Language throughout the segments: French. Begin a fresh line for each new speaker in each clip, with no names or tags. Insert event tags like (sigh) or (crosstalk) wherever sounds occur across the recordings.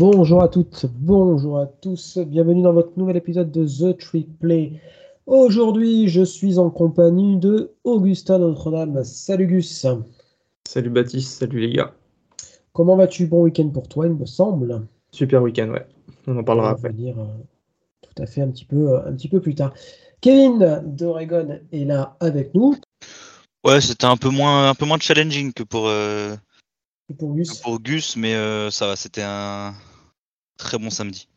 Bonjour à toutes, bonjour à tous, bienvenue dans votre nouvel épisode de The Trick Play. Aujourd'hui, je suis en compagnie de Augustin Notre-Dame. Salut Gus.
Salut Baptiste, salut les gars.
Comment vas-tu? Bon week-end pour toi, il me semble.
Super week-end, ouais. On en parlera
après. Dire, euh, tout à fait un petit peu, euh, un petit peu plus tard. Kevin d'Oregon est là avec nous.
Ouais, c'était un peu moins, un peu moins challenging que pour, euh,
pour Gus.
pour Gus, mais ça va, c'était un très bon samedi.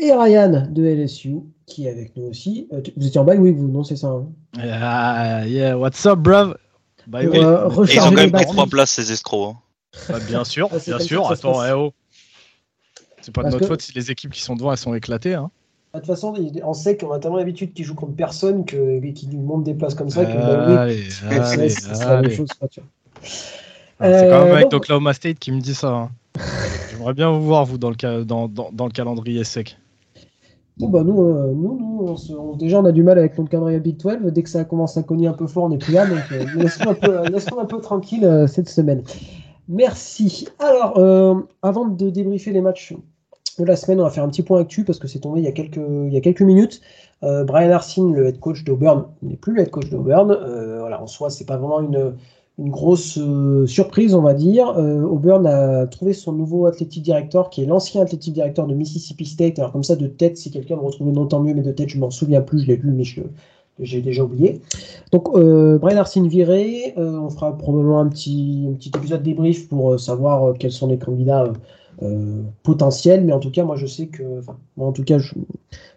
Et Ryan de LSU qui est avec nous aussi. vous étiez en bail, oui, vous, non, c'est ça. Hein
ah, yeah, what's up, bruv?
Bah, oui. ils ont quand même pris trois places, ces escrocs. Hein.
Bah, bien (laughs) sûr, ah, bien sûr. Attends, eh oh. C'est pas de notre faute si les équipes qui sont devant elles sont éclatées. Hein.
Bah, de toute façon, on sait qu'on a tellement l'habitude qu'ils jouent contre personne que qu'ils lui montent des places comme ça.
c'est la même chose. Ah, c'est quand même euh, avec Oklahoma State qui me dit ça. (laughs) J'aimerais bien vous voir, vous, dans le, dans, dans, le calendrier sec.
Bon, bah, nous, euh, nous, nous déjà, on a du mal avec notre calendrier Big 12. Dès que ça commence à cogner un peu fort, on n'est plus là. Donc, euh, laissons un peu, peu tranquille cette semaine. Merci. Alors, euh, avant de débriefer les matchs de la semaine, on va faire un petit point actu parce que c'est tombé il y a quelques, minutes. Euh, Brian Arsene, le head coach d'Auburn, n'est plus le head coach d'Auburn. Euh, voilà, en soi, c'est pas vraiment une, une grosse surprise, on va dire. Auburn a trouvé son nouveau athlétique directeur, qui est l'ancien athlétique directeur de Mississippi State. Alors, comme ça, de tête, si quelqu'un me retrouve non tant mieux, mais de tête, je m'en souviens plus, je l'ai lu, mais je, j'ai déjà oublié. Donc, euh, Brian Arsene viré, euh, on fera probablement un petit, un petit épisode débrief pour euh, savoir euh, quels sont les candidats potentiels. Mais en tout cas, moi, je sais que, moi, en tout cas,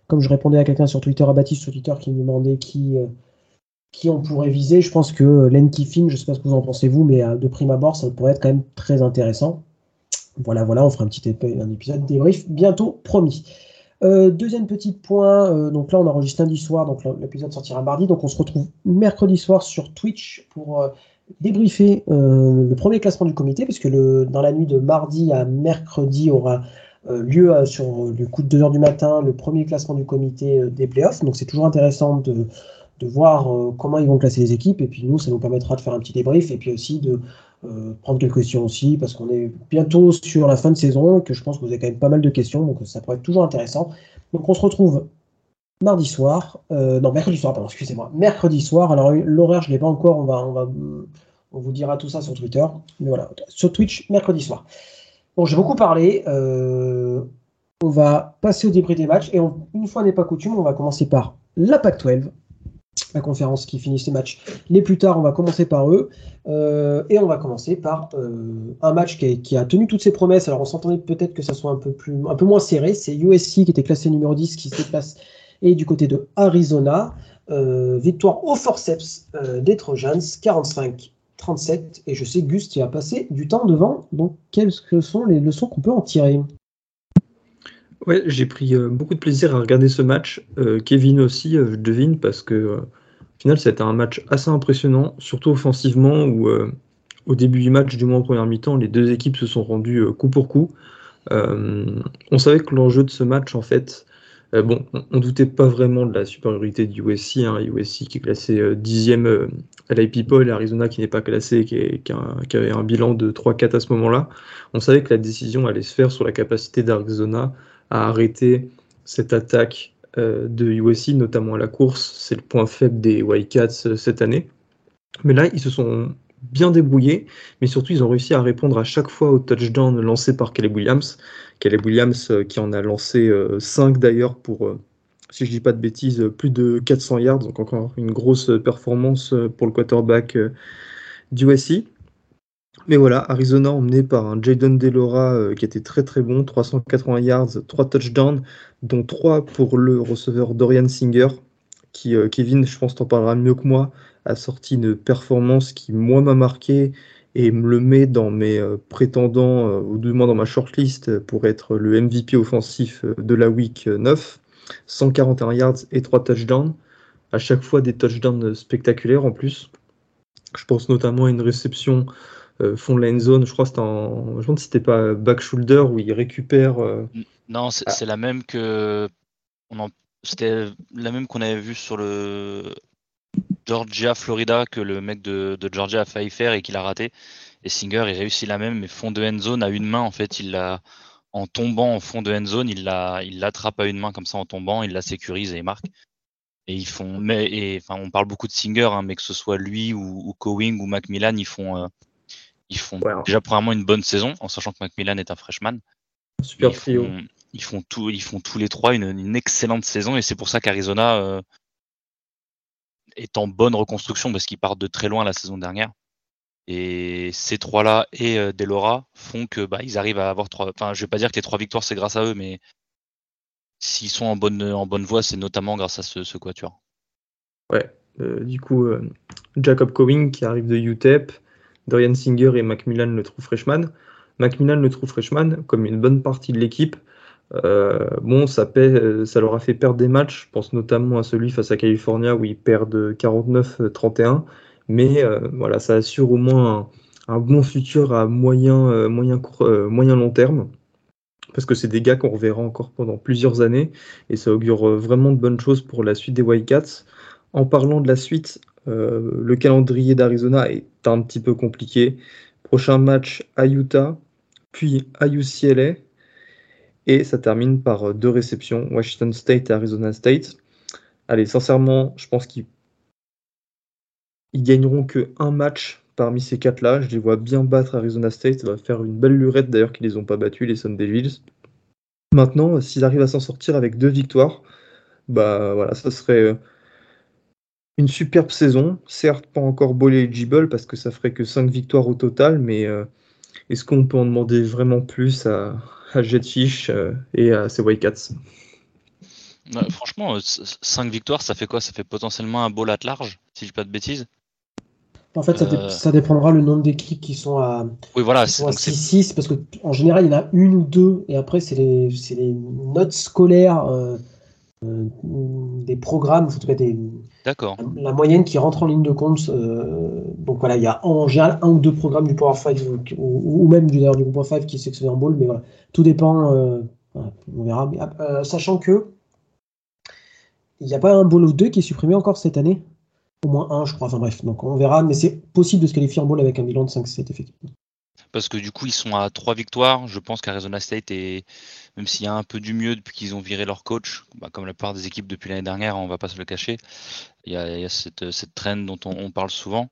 comme je répondais à quelqu'un sur Twitter, à Baptiste sur Twitter, qui me demandait qui, qui on pourrait viser, je pense que Len je ne sais pas ce que vous en pensez vous, mais de prime abord, ça pourrait être quand même très intéressant. Voilà, voilà, on fera un petit un épisode débrief bientôt, promis. Euh, deuxième petit point, euh, donc là on enregistre lundi soir, donc l'épisode sortira mardi, donc on se retrouve mercredi soir sur Twitch pour euh, débriefer le premier classement du comité, puisque dans la nuit de mardi à mercredi aura lieu sur le coup de 2h du matin le premier classement du comité des playoffs, donc c'est toujours intéressant de, de voir comment ils vont classer les équipes, et puis nous ça nous permettra de faire un petit débrief, et puis aussi de euh, prendre quelques questions aussi, parce qu'on est bientôt sur la fin de saison et que je pense que vous avez quand même pas mal de questions, donc ça pourrait être toujours intéressant. Donc on se retrouve mardi soir, euh, non mercredi soir, pardon, excusez-moi, mercredi soir. Alors l'horaire je l'ai pas encore, on va, on va, on vous dira tout ça sur Twitter, mais voilà, sur Twitch mercredi soir. Bon, j'ai beaucoup parlé. Euh, on va passer au débrief des matchs et une fois n'est pas coutume, on va commencer par la PAC 12 la conférence qui finit ces matchs les plus tard. On va commencer par eux. Euh, et on va commencer par euh, un match qui a, tenu toutes ses promesses. Alors on s'entendait peut-être que ça soit un peu, moins serré. C'est USC qui était classé numéro 10 qui se déplace et du côté de Arizona. Euh, victoire au forceps des Trojans, 45-37. Et je sais Gus, tu as passé du temps devant. Donc quelles sont les leçons qu'on peut en tirer?
Ouais, j'ai pris beaucoup de plaisir à regarder ce match. Kevin aussi, je devine, parce que au final, c'était un match assez impressionnant, surtout offensivement, où euh, au début du match, du moins en première mi-temps, les deux équipes se sont rendues euh, coup pour coup. Euh, on savait que l'enjeu de ce match, en fait, bon, on, ne doutait pas vraiment de la supériorité du USC, hein, USC qui est classé dixième à l'IP Poll et Arizona qui n'est pas classé, qui, qui, avait un bilan de 3-4 à ce moment-là. On savait que la décision allait se faire sur la capacité d'Arizona à arrêter cette attaque euh, de USC, notamment à la course. C'est le point faible des Wildcats euh, cette année. Mais là, ils se sont bien débrouillés, mais surtout ils ont réussi à répondre à chaque fois au touchdown lancé par Caleb Williams. Caleb Williams euh, qui en a lancé 5 d'ailleurs pour, si je dis pas de bêtises, plus de 400 yards, donc encore une grosse performance pour le quarterback du USC. Mais voilà, Arizona emmené par un Jaden Delora euh, qui était très très bon, 380 yards, 3 touchdowns, dont 3 pour le receveur Dorian Singer, qui, euh, Kevin, je pense t'en parlera mieux que moi, a sorti une performance qui, moi, m'a marqué et me le met dans mes euh, prétendants, ou du moins dans ma shortlist, pour être le MVP offensif de la week 9. 141 yards et 3 touchdowns. À chaque fois des touchdowns spectaculaires en plus. Je pense notamment à une réception fond de la zone. Je crois que c'était en. Je me demande si c'était pas back shoulder où il récupère. Euh,
non, ah. c'est la même que. On C'était la même qu'on avait vu sur le Georgia Florida que le mec de, Georgia a failli faire et qu'il a raté. Et Singer il réussit la même, mais fond de end zone à une main en fait, il l'a en tombant en fond de end zone, il l'attrape à une main comme ça en tombant, il la sécurise et il marque. Et ils font, mais et, enfin, on parle beaucoup de Singer, hein, mais que ce soit lui ou, ou Cowing ou Macmillan, ils font, euh, ils font déjà premièrement une bonne saison, en sachant que Macmillan est un freshman.
Super trio.
ils font tout, ils font tous les trois une, excellente saison, et c'est pour ça qu'Arizona euh, est en bonne reconstruction parce qu'ils partent de très loin la saison dernière. Et ces trois-là et euh, Delora font que bah, ils arrivent à avoir trois. Enfin, je vais pas dire que les trois victoires c'est grâce à eux, mais s'ils sont en bonne, en bonne voie, c'est notamment grâce à ce, ce quatuor.
Ouais, euh, du coup, euh, Jacob Cowing qui arrive de UTEP, Dorian Singer et Macmillan le true freshman. Macmillan le true freshman, comme une bonne partie de l'équipe, bon, ça, ça leur a fait perdre des matchs. Je pense notamment à celui face à California où ils perdent 49-31 mais euh, voilà, ça assure au moins un, bon futur à moyen, euh, moyen, euh, moyen long terme parce que c'est des gars qu'on reverra encore pendant plusieurs années et ça augure vraiment de bonnes choses pour la suite des Wildcats. En parlant de la suite, le calendrier d'Arizona est un petit peu compliqué. Prochain match à Utah, puis à UCLA et ça termine par deux réceptions, Washington State et Arizona State. Allez, sincèrement, je pense qu'ils ils gagneront que un match parmi ces quatre-là. Je les vois bien battre Arizona State. Ça va faire une belle lurette d'ailleurs qu'ils les ont pas battus, les Sun Devils. Maintenant, s'ils arrivent à s'en sortir avec deux victoires, bah voilà, ça serait euh, une superbe saison. Certes, pas encore bowl eligible parce que ça ferait que cinq victoires au total, mais euh, est-ce qu'on peut en demander vraiment plus à, Jetfish euh, et à ces Wildcats?
Franchement, 5 victoires, ça fait quoi? Ça fait potentiellement un bowl at large, si je dis pas de bêtises?
En fait, euh. ça, dépendra le nombre d'équipes qui sont à,
oui, voilà,
6-6, parce qu'en général, il y en a une ou deux, et après, c'est les, les, notes scolaires euh, euh, des programmes, en tout cas des,
D'accord.
La, moyenne qui rentre en ligne de compte. donc voilà, il y a en général un ou deux programmes du Power 5, ou, même du, du Power 5 qui est sélectionné en bowl, mais voilà, tout dépend, on verra. sachant que il n'y a pas un bowl ou deux qui est supprimé encore cette année? Au moins un, je crois. Enfin bref, donc on verra, mais c'est possible de se qualifier en bowl avec un bilan de 5-7, effectivement.
Parce que du coup, ils sont à trois victoires. Je pense qu'Arizona State est, même s'il y a un peu du mieux depuis qu'ils ont viré leur coach, bah, comme la plupart des équipes depuis l'année dernière, on va pas se le cacher. Il y a, cette, cette trend dont on, parle souvent.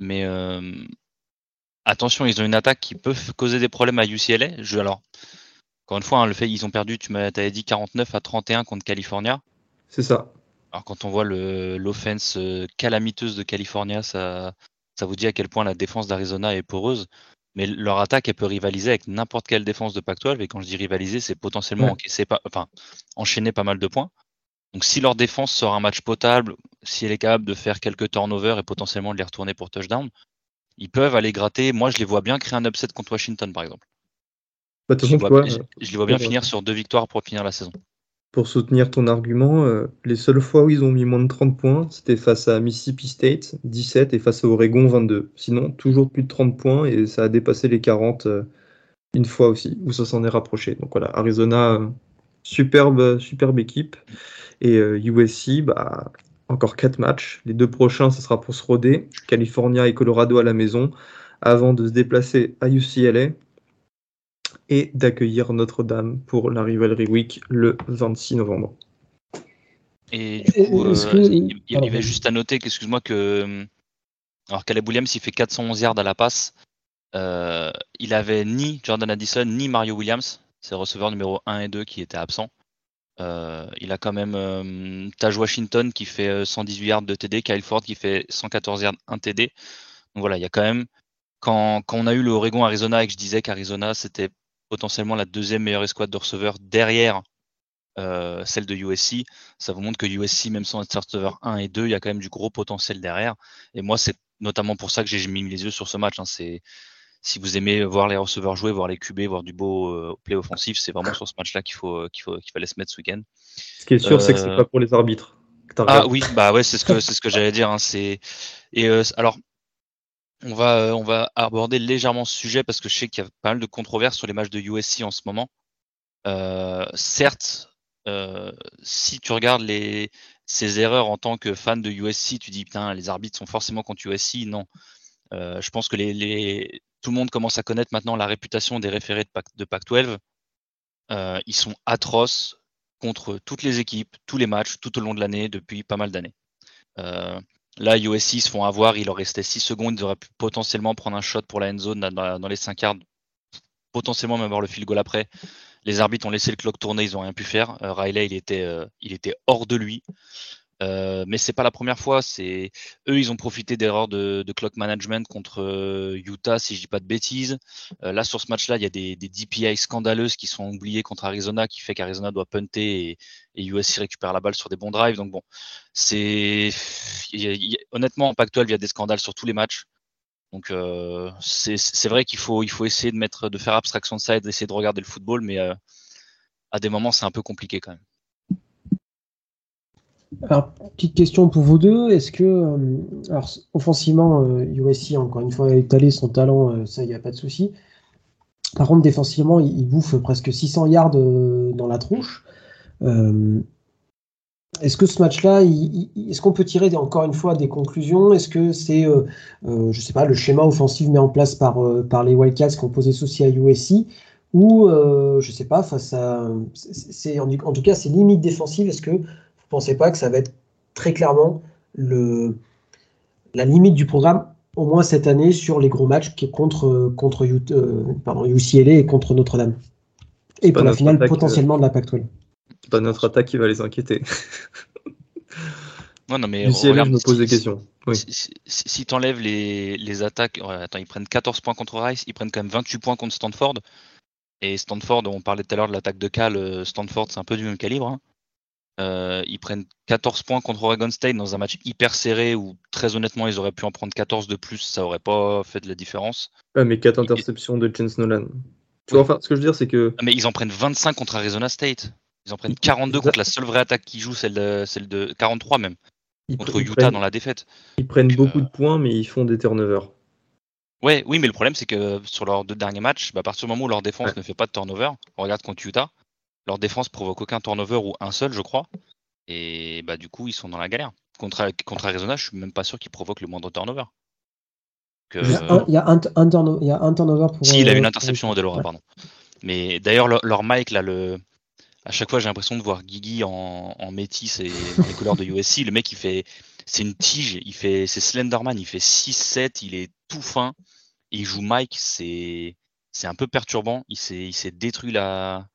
Mais euh, attention, ils ont une attaque qui peut causer des problèmes à UCLA. Je, alors, encore une fois, hein, le fait qu'ils ont perdu, tu m'avais dit 49 à 31 contre California.
C'est ça.
Alors quand on voit l'offense euh, calamiteuse de California, ça, ça vous dit à quel point la défense d'Arizona est poreuse. Mais leur attaque, elle peut rivaliser avec n'importe quelle défense de Pac-12. Et quand je dis rivaliser, c'est potentiellement pas, enfin, enchaîner pas mal de points. Donc si leur défense sort un match potable, si elle est capable de faire quelques turnovers et potentiellement de les retourner pour touchdown, ils peuvent aller gratter. Moi, je les vois bien créer un upset contre Washington, par exemple.
Bah, je, les vois,
je, les vois, bien finir sur deux victoires pour finir la saison
pour soutenir ton argument, euh, les seules fois où ils ont mis moins de 30 points, c'était face à Mississippi State, 17, et face à Oregon, 22. Sinon, toujours plus de 30 points, et ça a dépassé les 40 euh, une fois aussi, où ça s'en est rapproché. Donc voilà, Arizona, euh, superbe, superbe équipe. Et USC, bah, encore 4 matchs. Les deux prochains, ce sera pour se roder. California et Colorado à la maison, avant de se déplacer à UCLA et d'accueillir Notre-Dame pour la Rivalry Week le 26 novembre.
Et du coup, euh, il, y avait juste à noter excuse-moi, que euh, alors Caleb Williams, il fait 411 yards à la passe. Euh, il avait ni Jordan Addison ni Mario Williams, c'est le receveur numéro 1 et 2 qui étaient absents. il a quand même Taj Washington qui fait 118 yards de TD, Kyle Ford qui fait 114 yards 1 TD. Donc voilà, il y a quand même quand, quand on a eu le Oregon Arizona et que je disais qu'Arizona c'était potentiellement la deuxième meilleure escouade de receveurs derrière euh, celle de USC. Ça vous montre que USC, même sans être receveur 1 et 2, il y a quand même du gros potentiel derrière. Et moi, c'est notamment pour ça que j'ai mis les yeux sur ce match. Hein. C'est si vous aimez voir les receveurs jouer, voir les QB, voir du beau euh, play offensif, c'est vraiment sur ce match-là qu'il faut qu'il faut qu'il fallait se mettre ce week-end.
Ce qui est sûr, c'est que c'est euh, pas pour les arbitres.
Ah oui, bah ouais, c'est ce que c'est ce que j'allais dire. Hein. C'est et alors on va, euh, on va aborder légèrement ce sujet parce que je sais qu'il y a pas mal de controverses sur les matchs de USC en ce moment. Euh, certes, euh, si tu regardes les, ces erreurs en tant que fan de USC, tu dis putain, les arbitres sont forcément contre USC. Non. je pense que tout le monde commence à connaître maintenant la réputation des référés de Pac, de Pac 12. ils sont atroces contre toutes les équipes, tous les matchs, tout au long de l'année, depuis pas mal d'années. Là, USC se font avoir, il leur restait 6 secondes, ils auraient pu potentiellement prendre un shot pour la end zone dans, les 5 yards, potentiellement même avoir le field goal après. Les arbitres ont laissé le clock tourner, ils n'ont rien pu faire. Euh, Riley, euh, il était hors de lui. Euh, mais c'est pas la première fois. C'est eux, ils ont profité d'erreurs de, clock management contre euh, Utah, si je dis pas de bêtises. Euh, là, sur ce match-là, il y a des, des, DPI scandaleuses qui sont oubliées contre Arizona, qui fait qu'Arizona doit punter et, et, USC récupère la balle sur des bons drives. Donc bon, c'est honnêtement en Pac-12, il y a des scandales sur tous les matchs. Donc c'est vrai qu'il faut, il faut essayer de mettre, de faire abstraction de ça et d'essayer de regarder le football, mais à des moments, c'est un peu compliqué quand même.
Alors, petite question pour vous deux. Est-ce que, euh, alors, offensivement, USC, euh, encore une fois, a étalé son talent, euh, ça, il n'y a pas de souci. Par contre, défensivement, il, bouffe presque 600 yards dans la tronche. est-ce que ce match-là, est-ce qu'on peut tirer encore une fois des conclusions? Est-ce que c'est, je sais pas, le schéma offensif mis en place par, par les Wildcats qui ont posé souci à USC ou, je sais pas, face à, c'est, en, en, tout cas, c'est limite défensive. Est-ce que pensez pas que ça va être très clairement le, la limite du programme, au moins cette année, sur les gros matchs qui est contre, contre euh, pardon, UCLA et contre Notre-Dame. Et pour la finale potentiellement de la Pac-12.
C'est pas notre attaque qui va les inquiéter.
non, non, mais (laughs)
UCLA, je me pose des questions.
Si, tu enlèves les, les attaques, attends, ils prennent 14 points contre Rice, ils prennent quand même 28 points contre Stanford. Et Stanford, on parlait tout à l'heure de l'attaque de Cal, euh, Stanford, c'est un peu du même calibre. Hein. Euh, ils prennent 14 points contre Oregon State dans un match hyper serré où très honnêtement ils auraient pu en prendre 14 de plus, ça aurait pas fait de la différence.
mais 4 interceptions de James Nolan. Tu vois, enfin, ce que je veux dire, c'est que.
Ah, mais ils en prennent 25 contre Arizona State. Ils en prennent 42 contre la seule vraie attaque qui joue, celle de, celle de 43 même. contre Utah dans la défaite.
Ils prennent beaucoup de points, mais ils font des turnovers.
Ouais, oui, mais le problème, c'est que sur leurs deux derniers matchs, bah, à partir du moment où leur défense ne fait pas de turnover, on regarde contre Utah, leur défense provoque aucun turnover ou un seul, je crois. Et bah du coup, ils sont dans la galère. Contre, contre Arizona, je suis même pas sûr qu'ils provoquent le moindre turnover.
Il, y a un, turnover pour.
Si, il a une euh, interception de Laura, pardon. Mais d'ailleurs, leur, Mike, là, le... à chaque fois, j'ai l'impression de voir Guigui en, en métis et dans les couleurs de (laughs) USC. Le mec, il fait. C'est une tige, il fait. C'est Slenderman, il fait 6-7, il est tout fin. il joue Mike, c'est. C'est un peu perturbant. Il s'est détruit la,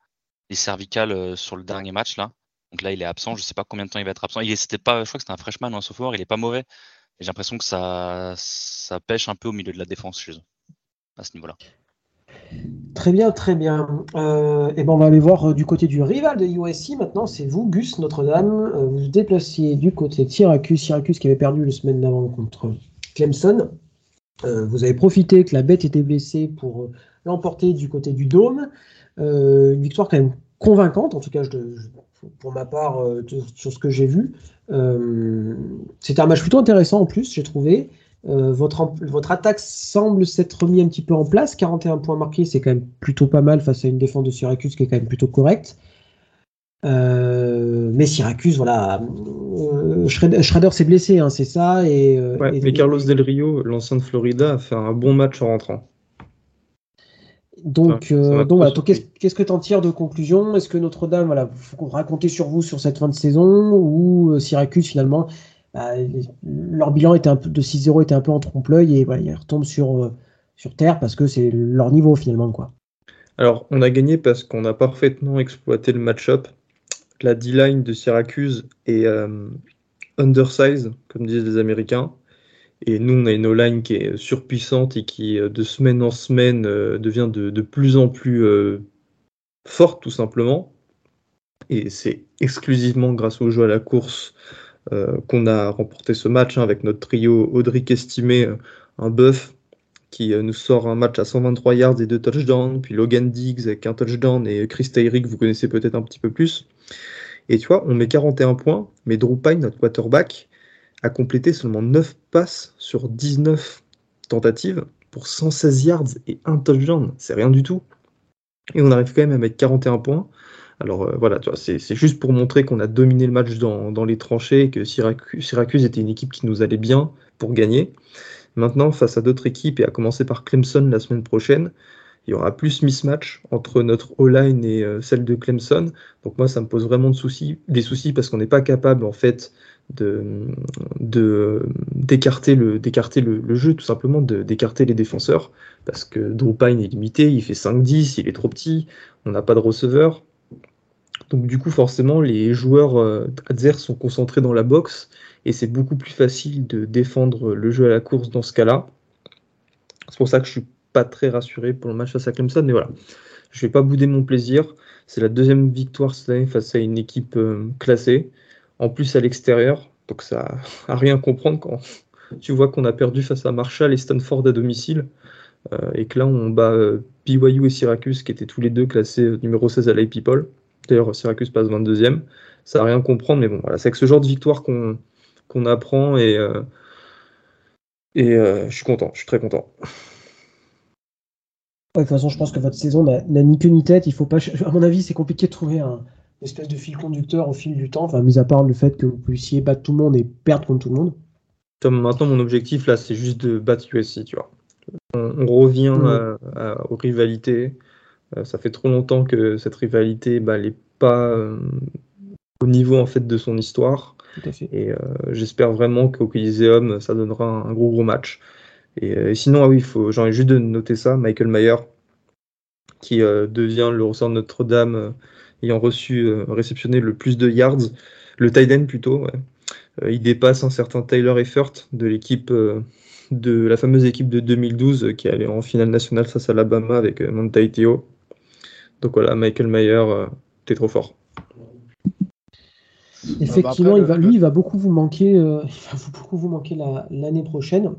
les cervicales euh, sur le dernier match là. Donc là, il est absent. Je sais pas combien de temps il va être absent. Il pas, je crois que c'était un freshman ou un sophomore. Il est pas mauvais. J'ai l'impression que ça, pêche un peu au milieu de la défense chez à ce niveau-là.
Très bien, très bien. Euh, et ben on va aller voir euh, du côté du rival de USC maintenant. C'est vous, Gus Notre-Dame. vous vous déplaciez du côté de Syracuse. Syracuse qui avait perdu la semaine d'avant contre Clemson. vous avez profité que la bête était blessée pour l'emporter du côté du Dôme. Euh, une victoire quand même convaincante, en tout cas pour ma part, euh, sur ce que j'ai vu. Euh, c'était un match plutôt intéressant en plus, j'ai trouvé. votre, votre attaque semble s'être remis un petit peu en place. 41 points marqués, c'est quand même plutôt pas mal face à une défense de Syracuse qui est quand même plutôt correcte. mais Syracuse, voilà. Schrader, s'est blessé, hein, c'est ça. Et,
mais Carlos Del Rio, l'ancien de Florida, a fait un bon match en rentrant.
Donc, euh, donc, qu'est-ce que tu en tires de conclusion? Est-ce que Notre-Dame, voilà, faut raconter sur vous sur cette fin de saison? Ou euh, Syracuse finalement, bah, leur bilan était un peu de 6-0 était un peu en trompe-l'œil et voilà, ils retombent sur, euh, sur terre parce que c'est leur niveau finalement quoi.
Alors, on a gagné parce qu'on a parfaitement exploité le match-up. La D-line de Syracuse est undersized, comme disent les Américains. Et nous, on a une O-line qui est surpuissante et qui, euh, de semaine en semaine, euh, devient de, plus en plus euh, forte, tout simplement. Et c'est exclusivement grâce au jeu à la course qu'on a remporté ce match hein, avec notre trio Audric estimé, un bœuf qui nous sort un match à 123 yards et deux touchdowns, puis Logan Diggs avec un touchdown et Chris Tayrick, vous connaissez peut-être un petit peu plus. Et tu vois, on met 41 points, mais Drew Pine, notre quarterback, a complété seulement 9 passes sur 19 tentatives pour 116 yards et un touchdown. C'est rien du tout. Et on arrive quand même à mettre 41 points. Alors euh, voilà, c'est juste pour montrer qu'on a dominé le match dans, les tranchées et que Syracuse, était une équipe qui nous allait bien pour gagner. Maintenant, face à d'autres équipes, et à commencer par Clemson la semaine prochaine, il y aura plus mismatch entre notre O-line et celle de Clemson. Donc moi, ça me pose vraiment de soucis, des soucis parce qu'on n'est pas capable en fait d'écarter le jeu tout simplement d'écarter les défenseurs. Parce que Drew Pine est limité il fait 5-10 il est trop petit on n'a pas de receveur. Donc du coup forcément les joueurs euh, sont concentrés dans la boxe et c'est beaucoup plus facile de défendre le jeu à la course dans ce cas-là. C'est pour ça que je suis pas très rassuré pour le match face à Clemson mais voilà. Je vais pas bouder mon plaisir. C'est la deuxième victoire cette année face à une équipe euh, classée en plus à l'extérieur. Donc ça (laughs) à rien comprendre quand tu vois qu'on a perdu face à Marshall et Stanford à domicile. Euh, et que là on bat euh, BYU et Syracuse qui étaient tous les deux classés euh, numéro 16 à la People. D'ailleurs Syracuse passe 22e. Ça à rien comprendre, mais bon voilà, c'est avec ce genre de victoire qu'on qu'on apprend et, et je suis content, je suis très content.
de toute façon, je pense que votre saison n'a ni queue ni tête. Il faut pas, à mon avis, c'est compliqué de trouver un, espèce de fil conducteur au fil du temps, enfin, mis à part le fait que vous puissiez battre tout le monde et perdre contre tout le monde.
maintenant, mon objectif, là, c'est juste de battre USC, tu vois. On, revient mmh. aux rivalités. Euh, ça fait trop longtemps que cette rivalité, bah, n'est pas euh, au niveau, en fait, de son histoire. Et euh, j'espère vraiment qu'au Coliseum, ça donnera un, gros, gros match. Et, sinon, ah oui, j'ai envie juste de noter ça, Michael Mayer, qui devient le ressort de Notre-Dame ayant reçu, euh, réceptionné le plus de yards, le tight end plutôt. Euh, il dépasse un certain Tyler Effert de l'équipe euh, de la fameuse équipe de 2012 qui allait en finale nationale face à Alabama avec Monty Theo. Donc voilà, Michael Mayer, t'es trop fort.
Effectivement, il va, lui, il va beaucoup vous manquer, (laughs) il va beaucoup vous manquer l'année prochaine.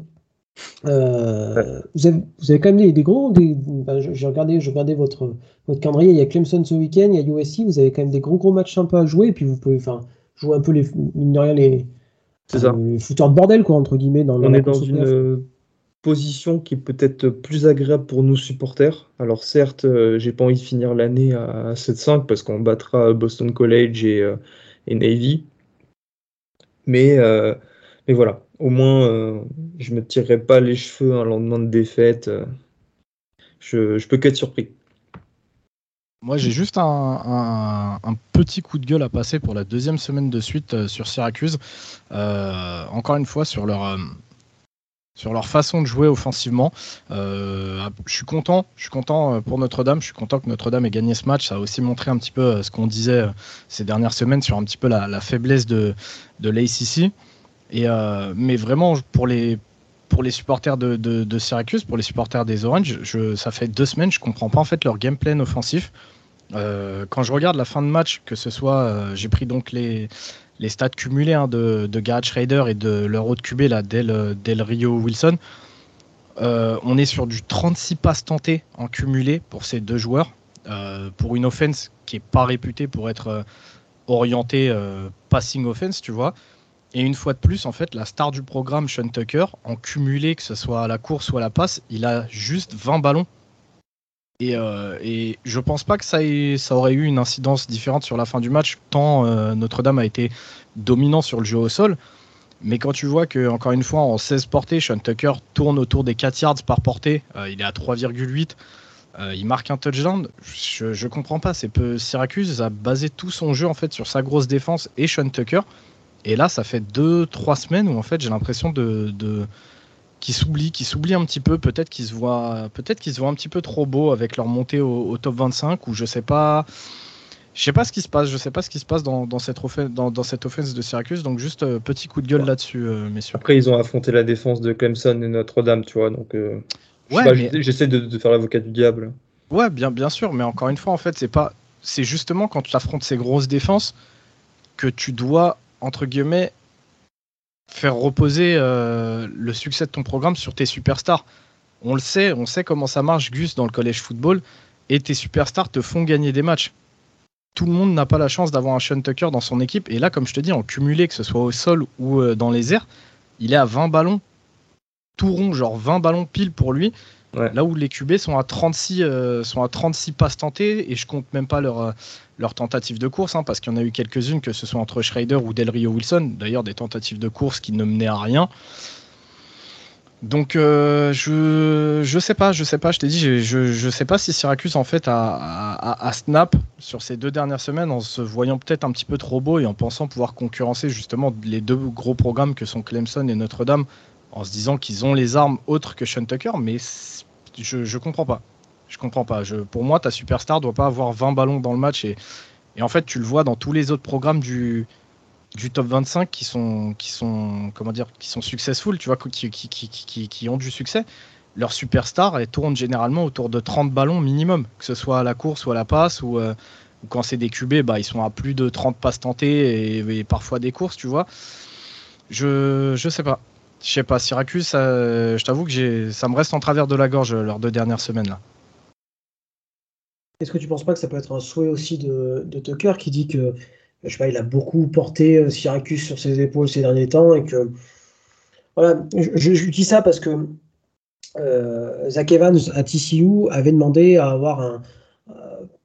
Euh, vous, avez, vous, avez, quand même des, gros. j'ai regardé, regardé votre, votre calendrier. Il y a Clemson ce week-end, il y a USC. Vous avez quand même des gros gros matchs sympas à jouer. Et puis vous pouvez enfin, jouer un peu les, rien, les,
C'est ça.
de bordel, quoi, entre guillemets. Dans,
On est dans une euh, position qui est peut-être plus agréable pour nous supporters. Alors certes, euh, j'ai pas envie de finir l'année à 7-5 parce qu'on battra Boston College et, et Navy. Mais, mais voilà, au moins, euh, je me tirerai pas les cheveux un lendemain de défaite. Euh. je, je peux qu'être surpris.
Moi, j'ai juste un, petit coup de gueule à passer pour la deuxième semaine de suite euh, sur Syracuse. encore une fois, sur leur, sur leur façon de jouer offensivement. je suis content, content pour Notre-Dame. Je suis content que Notre-Dame ait gagné ce match. Ça a aussi montré un petit peu ce qu'on disait ces dernières semaines sur un petit peu la, faiblesse de, de l'ACC. Euh, mais vraiment, pour les, pour les supporters de, de, Syracuse, pour les supporters des Orange, ça fait deux semaines, je comprends pas en fait leur game plan offensif. Euh, quand je regarde la fin de match, que ce soit, euh, j'ai pris donc les, les stats cumulés hein, de, de Garrett Schrader et de leur autre QB, là, Del, Del Rio Wilson. on est sur du 36 passes tentées en cumulé pour ces deux joueurs, pour une offense qui est pas réputée pour être orientée passing offense, tu vois. Et une fois de plus, en fait, la star du programme, Sean Tucker, en cumulé, que ce soit à la course ou à la passe, il a juste 20 ballons. Et, euh, et je pense pas que ça, aurait eu une incidence différente sur la fin du match, tant euh, Notre-Dame a été dominant sur le jeu au sol. Mais quand tu vois que, encore une fois, en 16 portées, Sean Tucker tourne autour des 4 yards par portée, euh, il est à 3,8. il marque un touchdown. Je, ne comprends pas. C'est peu Syracuse a basé tout son jeu en fait sur sa grosse défense et Sean Tucker. Et là, ça fait deux, trois semaines où en fait j'ai l'impression de, de qu'ils s'oublient, qu'ils s'oublient un petit peu. Peut-être qu'ils se voient, peut-être qu'ils se voient un petit peu trop beau avec leur montée au, top 25 ou je sais pas. Je sais pas ce qui se passe. Je sais pas ce qui se passe dans, dans cette, offense, dans, dans, cette offense de Syracuse. Donc juste euh, petit coup de gueule là-dessus, euh, messieurs.
Après, ils ont affronté la défense de Clemson et Notre-Dame, tu vois. Donc euh, ouais, j'essaie de, de, faire l'avocat du diable.
Ouais, bien, bien sûr. Mais encore une fois, en fait, c'est pas, c'est justement quand tu affrontes ces grosses défenses que tu dois entre guillemets, faire reposer euh, le succès de ton programme sur tes superstars. On le sait, on sait comment ça marche, Gus, dans le collège football, et tes superstars te font gagner des matchs. Tout le monde n'a pas la chance d'avoir un Sean Tucker dans son équipe, et là, comme je te dis, en cumulé, que ce soit au sol ou euh, dans les airs, il est à 20 ballons, tout rond, genre 20 ballons pile pour lui. Là où les QB sont à 36, euh, sont à 36 passes tentées, et je compte même pas leur, leurs tentatives de course, hein, parce qu'il y en a eu quelques-unes, que ce soit entre Schrader ou Del Rio Wilson, d'ailleurs des tentatives de course qui ne menaient à rien. Donc euh, je je sais pas, je sais pas, je t'ai dit, je, je sais pas si Syracuse en fait a, snap sur ces deux dernières semaines en se voyant peut-être un petit peu trop beau et en pensant pouvoir concurrencer justement les deux gros programmes que sont Clemson et Notre-Dame en se disant qu'ils ont les armes autres que Sean Tucker, mais je, je comprends pas. Je comprends pas. Je, pour moi, ta superstar doit pas avoir 20 ballons dans le match et, et en fait tu le vois dans tous les autres programmes du du top 25 qui sont, qui sont, comment dire, qui sont successful, tu vois, qui, qui, qui, qui, ont du succès. Leurs superstars, elles tournent généralement autour de 30 ballons minimum, que ce soit à la course ou à la passe, ou, euh, quand c'est des QB, bah, ils sont à plus de 30 passes tentées et, parfois des courses, tu vois. Je, je sais pas. Je sais pas, Syracuse, je t'avoue que ça me reste en travers de la gorge leurs deux dernières semaines là.
Est-ce que tu penses pas que ça peut être un souhait aussi de, Tucker qui dit que je sais pas, il a beaucoup porté euh, Syracuse sur ses épaules ces derniers temps et que voilà, je, dis ça parce que euh, Zach Evans à TCU avait demandé à avoir un, euh,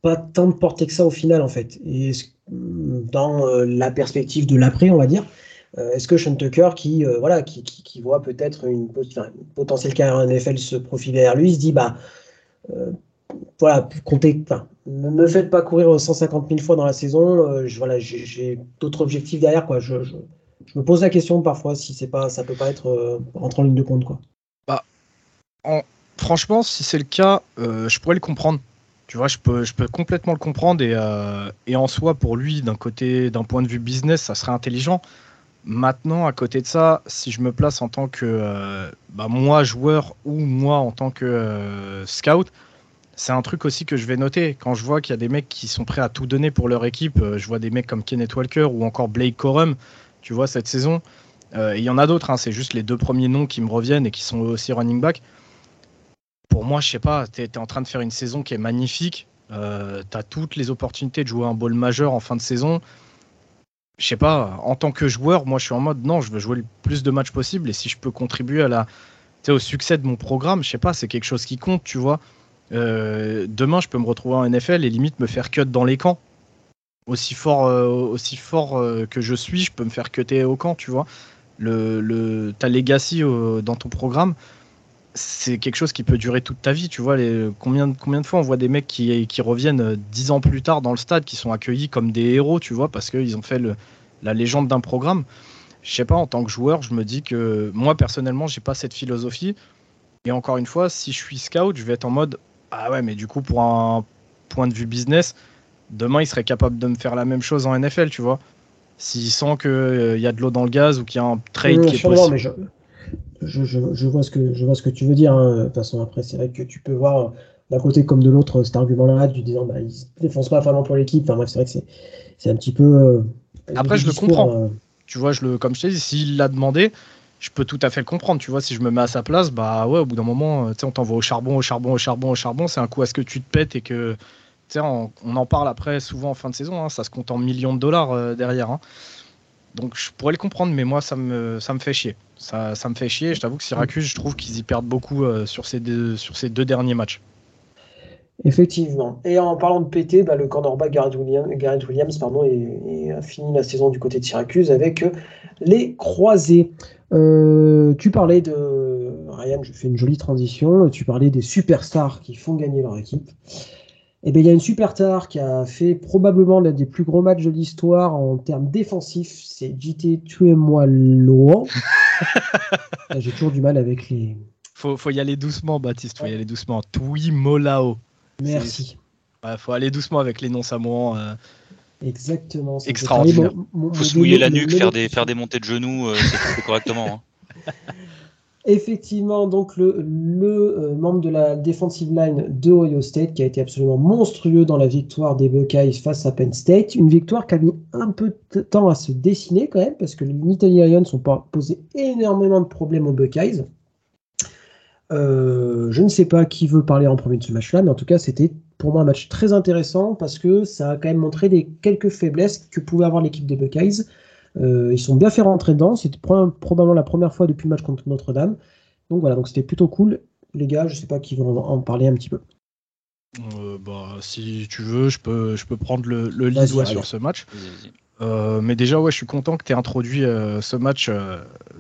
pas tant de portée que ça au final en fait. Et dans la perspective de l'après, on va dire, est-ce que Sean Tucker, qui voilà, qui, voit peut-être une, potentielle carrière en NFL se profiler vers lui, se dit bah voilà, comptez, ne me faites pas courir 150 000 fois dans la saison. Euh, voilà, j'ai d'autres objectifs derrière. Quoi. Je, me pose la question parfois si c'est pas, ça peut pas être euh, en ligne de compte. Quoi.
Bah, franchement, si c'est le cas, euh, je pourrais le comprendre. Tu vois, je peux, je peux complètement le comprendre et, et en soi, pour lui, d'un côté, d'un point de vue business, ça serait intelligent. Maintenant, à côté de ça, si je me place en tant que bah, moi joueur ou moi en tant que scout, c'est un truc aussi que je vais noter. Quand je vois qu'il y a des mecs qui sont prêts à tout donner pour leur équipe, euh, je vois des mecs comme Kenneth Walker ou encore Blake Corum, tu vois, cette saison. Euh, il y en a d'autres, hein, c'est juste les deux premiers noms qui me reviennent et qui sont aussi running back. Pour moi, je sais pas, tu es, en train de faire une saison qui est magnifique. Euh, tu as toutes les opportunités de jouer un ball majeur en fin de saison. Je sais pas, en tant que joueur, moi je suis en mode non, je veux jouer le plus de matchs possible et si je peux contribuer au succès de mon programme, je sais pas, c'est quelque chose qui compte, tu vois. Euh, demain, je peux me retrouver en NFL et limite me faire cut dans les camps. Aussi fort, euh, aussi fort euh, que je suis, je peux me faire cutter au camp, tu vois. Ta legacy dans ton programme, c'est quelque chose qui peut durer toute ta vie, tu vois. Les, combien, combien de fois on voit des mecs qui, qui reviennent dix ans plus tard dans le stade, qui sont accueillis comme des héros, tu vois, parce qu'ils ont fait le, la légende d'un programme. Je sais pas, en tant que joueur, je me dis que moi personnellement, j'ai pas cette philosophie. Et encore une fois, si je suis scout, je vais être en mode ah ouais, mais du coup, pour un point de vue business, demain, il serait capable de me faire la même chose en NFL, tu vois. S'il sent qu'il euh, y a de l'eau dans le gaz ou qu'il y a un trade qui est possible.
je, je, vois ce que, je vois ce que tu veux dire. Hein. De toute façon, après, c'est vrai que tu peux voir d'un côté comme de l'autre cet argument-là, du disant bah, ils ne défoncent pas vraiment pour l'équipe. Enfin bref, c'est vrai que c'est un petit peu. Euh,
après, je le comprends. Euh. Tu vois, je le, comme je t'ai dit, s'il l'a demandé, je peux tout à fait le comprendre. Tu vois, si je me mets à sa place, bah ouais, au bout d'un moment, on t'envoie au charbon, au charbon, au charbon, au charbon. C'est un coup à ce que tu te pètes et que, sais, on, en parle après souvent en fin de saison. Hein, ça se compte en millions de dollars euh, derrière. Hein. Donc je pourrais le comprendre, mais moi, ça me, ça me fait chier. Ça, ça me fait chier. Je t'avoue que Syracuse, je trouve qu'ils y perdent beaucoup euh, sur, ces deux, sur ces deux derniers matchs.
Effectivement. Et en parlant de PT, bah, le cornerback Garrett Williams, Garrett Williams pardon, a fini la saison du côté de Syracuse avec les croisés. Euh, tu parlais de Ryan, je fais une jolie transition. Tu parlais des superstars qui font gagner leur équipe. Et eh bien, il y a une superstar qui a fait probablement l'un des plus gros matchs de l'histoire en termes défensifs. C'est JT Tuemoi Loan. (laughs) J'ai toujours du mal avec les.
Faut, faut y aller doucement, Baptiste. Faut y aller doucement. Tuimolao.
Merci.
Il faut aller doucement avec les noms samoans. Euh,
Exactement.
Extraordinaire.
Il faut se mouiller la nuque, faire, des, faire des montées de genoux, euh, c'est correctement. Hein. (laughs)
Effectivement, donc le, euh, membre de la defensive line de Ohio State qui a été absolument monstrueux dans la victoire des Buckeyes face à Penn State. Une victoire qui a mis un peu de temps à se dessiner quand même parce que les Nittany Lions ont posé énormément de problèmes aux Buckeyes. Euh, je ne sais pas qui veut parler en premier de ce match-là, mais en tout cas, c'était pour moi un match très intéressant parce que ça a quand même montré des quelques faiblesses que pouvait avoir l'équipe des Buckeyes. Euh, ils sont bien fait rentrer dedans. C'était probablement la première fois depuis le match contre Notre-Dame. Donc voilà, donc c'était plutôt cool. Les gars, je ne sais pas qui vont en parler un petit peu.
Euh, bah, si tu veux, je peux, je peux prendre le, le lead sur ce match. mais déjà, ouais, je suis content que tu aies introduit ce match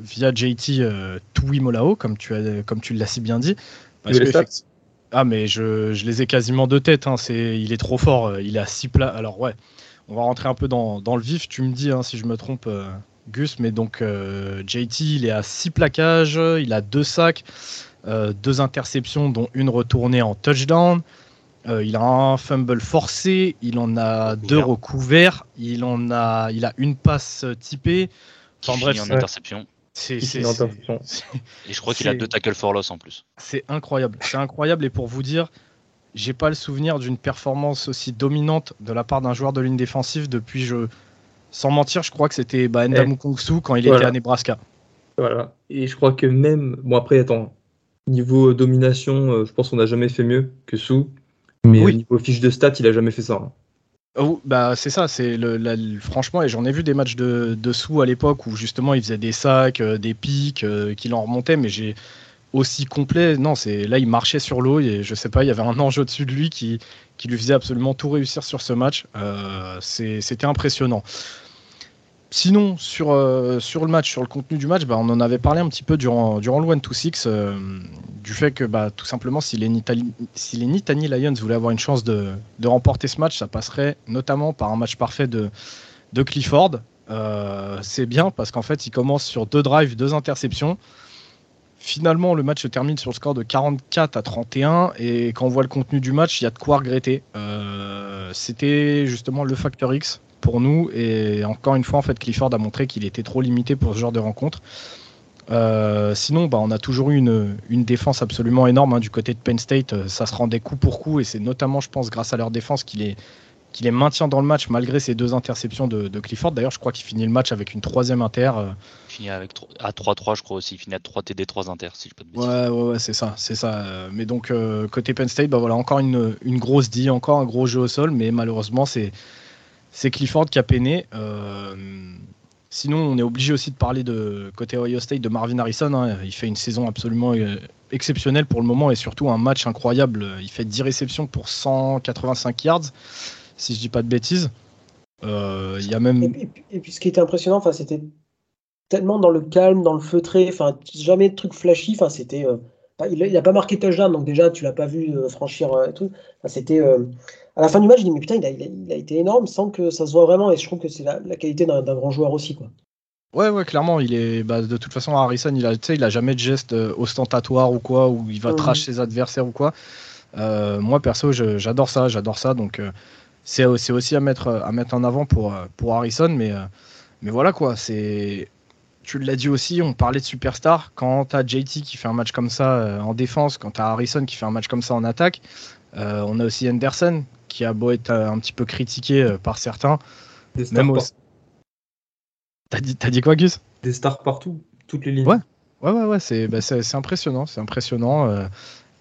via JT Tui Molao, comme tu, as, comme tu l'as si bien dit. ah, mais je, je, les ai quasiment de tête. Hein. C'est, il est trop fort. Il est à 6 plats. Alors, ouais, on va rentrer un peu dans, dans le vif. Tu me dis hein, si je me trompe, Gus. Mais donc, JT, il est à 6 plaquages. Il a 2 sacs. Euh, deux interceptions, dont une retournée en touchdown. Euh, il a un fumble forcé, il en a deux recouverts, il en a, il a une passe typée.
Enfin bref, en interception. C'est, et je crois qu'il a deux tackles for loss en plus.
C'est incroyable, c'est incroyable. Et pour vous dire, j'ai pas le souvenir d'une performance aussi dominante de la part d'un joueur de ligne défensive depuis je, sans mentir, je crois que c'était bah, Ndamu eh. quand il était à Nebraska.
Voilà. Et je crois que même, bon après, attends, Niveau domination, euh, je pense qu'on n'a jamais fait mieux que Sou. Mais au niveau fiche de stats, il a jamais fait ça. Hein.
Oh, bah c'est ça, c'est le, franchement, et j'en ai vu des matchs de, de à l'époque où justement il faisait des sacs, euh, des pics, euh, qu'il en remontait, mais j'ai aussi complet. Non, c'est là il marchait sur l'eau et je sais pas, il y avait un ange au-dessus de lui qui, qui lui faisait absolument tout réussir sur ce match. C'était impressionnant. Sinon, sur, euh, sur le match, sur le contenu du match, bah, on en avait parlé un petit peu durant, durant le 1-2-6, euh, du fait que bah, tout simplement, si les, si les Nittany Lions voulaient avoir une chance de, remporter ce match, ça passerait notamment par un match parfait de, de Clifford. Euh, c'est bien parce qu'en fait, il commence sur deux drives, deux interceptions. Finalement, le match se termine sur le score de 44 à 31 et quand on voit le contenu du match, il y a de quoi regretter. C'était justement le facteur X pour nous. Et encore une fois, en fait, Clifford a montré qu'il était trop limité pour ce genre de rencontre. Euh, sinon, bah, on a toujours eu une, défense absolument énorme hein, du côté de Penn State. Euh, ça se rendait coup pour coup et c'est notamment, je pense, grâce à leur défense qu'il est qu'il les maintient dans le match malgré ces deux interceptions de, Clifford. D'ailleurs, je crois qu'il finit le match avec une troisième inter.
Euh. Il finit avec à 3-3, je crois aussi. Il finit à 3 TD, 3 inter, si je peux te
Ouais, ouais, ouais c'est ça, c'est ça. Mais donc, côté Penn State, bah, voilà, encore une, une grosse D, encore un gros jeu au sol, mais malheureusement, c'est c'est Clifford qui a peiné. Euh, sinon, on est obligé aussi de parler de côté Ohio State de Marvin Harrison. Hein. Il fait une saison absolument euh, exceptionnelle pour le moment et surtout un match incroyable. Il fait 10 réceptions pour 185 yards, si je dis pas de bêtises. Euh, il y a même...
et, puis, ce qui était impressionnant, c'était tellement dans le calme, dans le feutré, enfin jamais de trucs flashy, enfin c'était il n'a pas marqué touchdown, donc déjà tu l'as pas vu franchir et tout. c'était à la fin du match, je dis, mais putain, il a, été énorme sans que ça se voit vraiment. Et je trouve que c'est la, qualité d'un grand joueur aussi. Quoi.
Ouais, ouais, clairement. Il est, bah, de toute façon, Harrison, il a, il a jamais de geste euh, ostentatoire ou quoi, où il va mmh. trash ses adversaires ou quoi. Euh, moi, perso, j'adore ça, j'adore ça. Donc, euh, c'est aussi à mettre, à mettre en avant pour, pour Harrison. Mais, mais voilà, quoi. C'est. Tu l'as dit aussi, on parlait de superstar. Quand tu as JT qui fait un match comme ça en défense, quand tu as Harrison qui fait un match comme ça en attaque, on a aussi Anderson qui a beau être euh, un petit peu critiqué euh, par certains.
Des stars
T'as dit, dit quoi, Gus?
Des stars partout, toutes les lignes.
Ouais, ouais, ouais, ouais c'est bah, impressionnant. C'est impressionnant. Euh.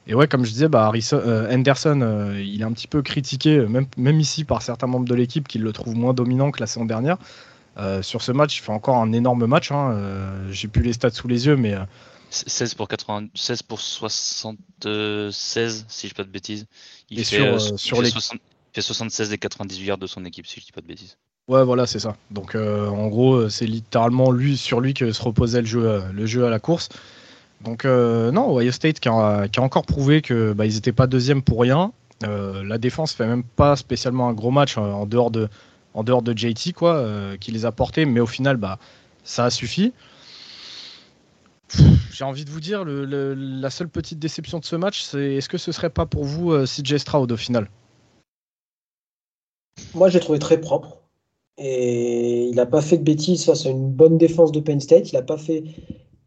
Et ouais, comme je disais, bah, Anderson, il est un petit peu critiqué, même, même ici, par certains membres de l'équipe qui le trouvent moins dominant que la saison dernière. sur ce match, il fait encore un énorme match. Hein. J'ai plus les stats sous les yeux, mais
16 pour 80, 16 pour 76, si je dis pas de bêtises.
Il, fait, euh, sur,
les... fait 76 des 98 yards de son équipe, si je dis pas de bêtises.
Ouais, voilà, c'est ça. Donc, euh, en gros, c'est littéralement lui sur lui que se reposait le jeu, euh, le jeu à la course. Donc, non, Ohio State qui a, encore prouvé que bah, ils n'étaient pas deuxième pour rien. la défense fait même pas spécialement un gros match en dehors de, en dehors de JT, qui les a portés, mais au final, bah, ça a suffi j'ai envie de vous dire, la seule petite déception de ce match, c'est est-ce que ce serait pas pour vous euh, CJ Stroud au final?
Moi, j'ai trouvé très propre. Et il n'a pas fait de bêtises face à une bonne défense de Penn State. Il n'a pas fait,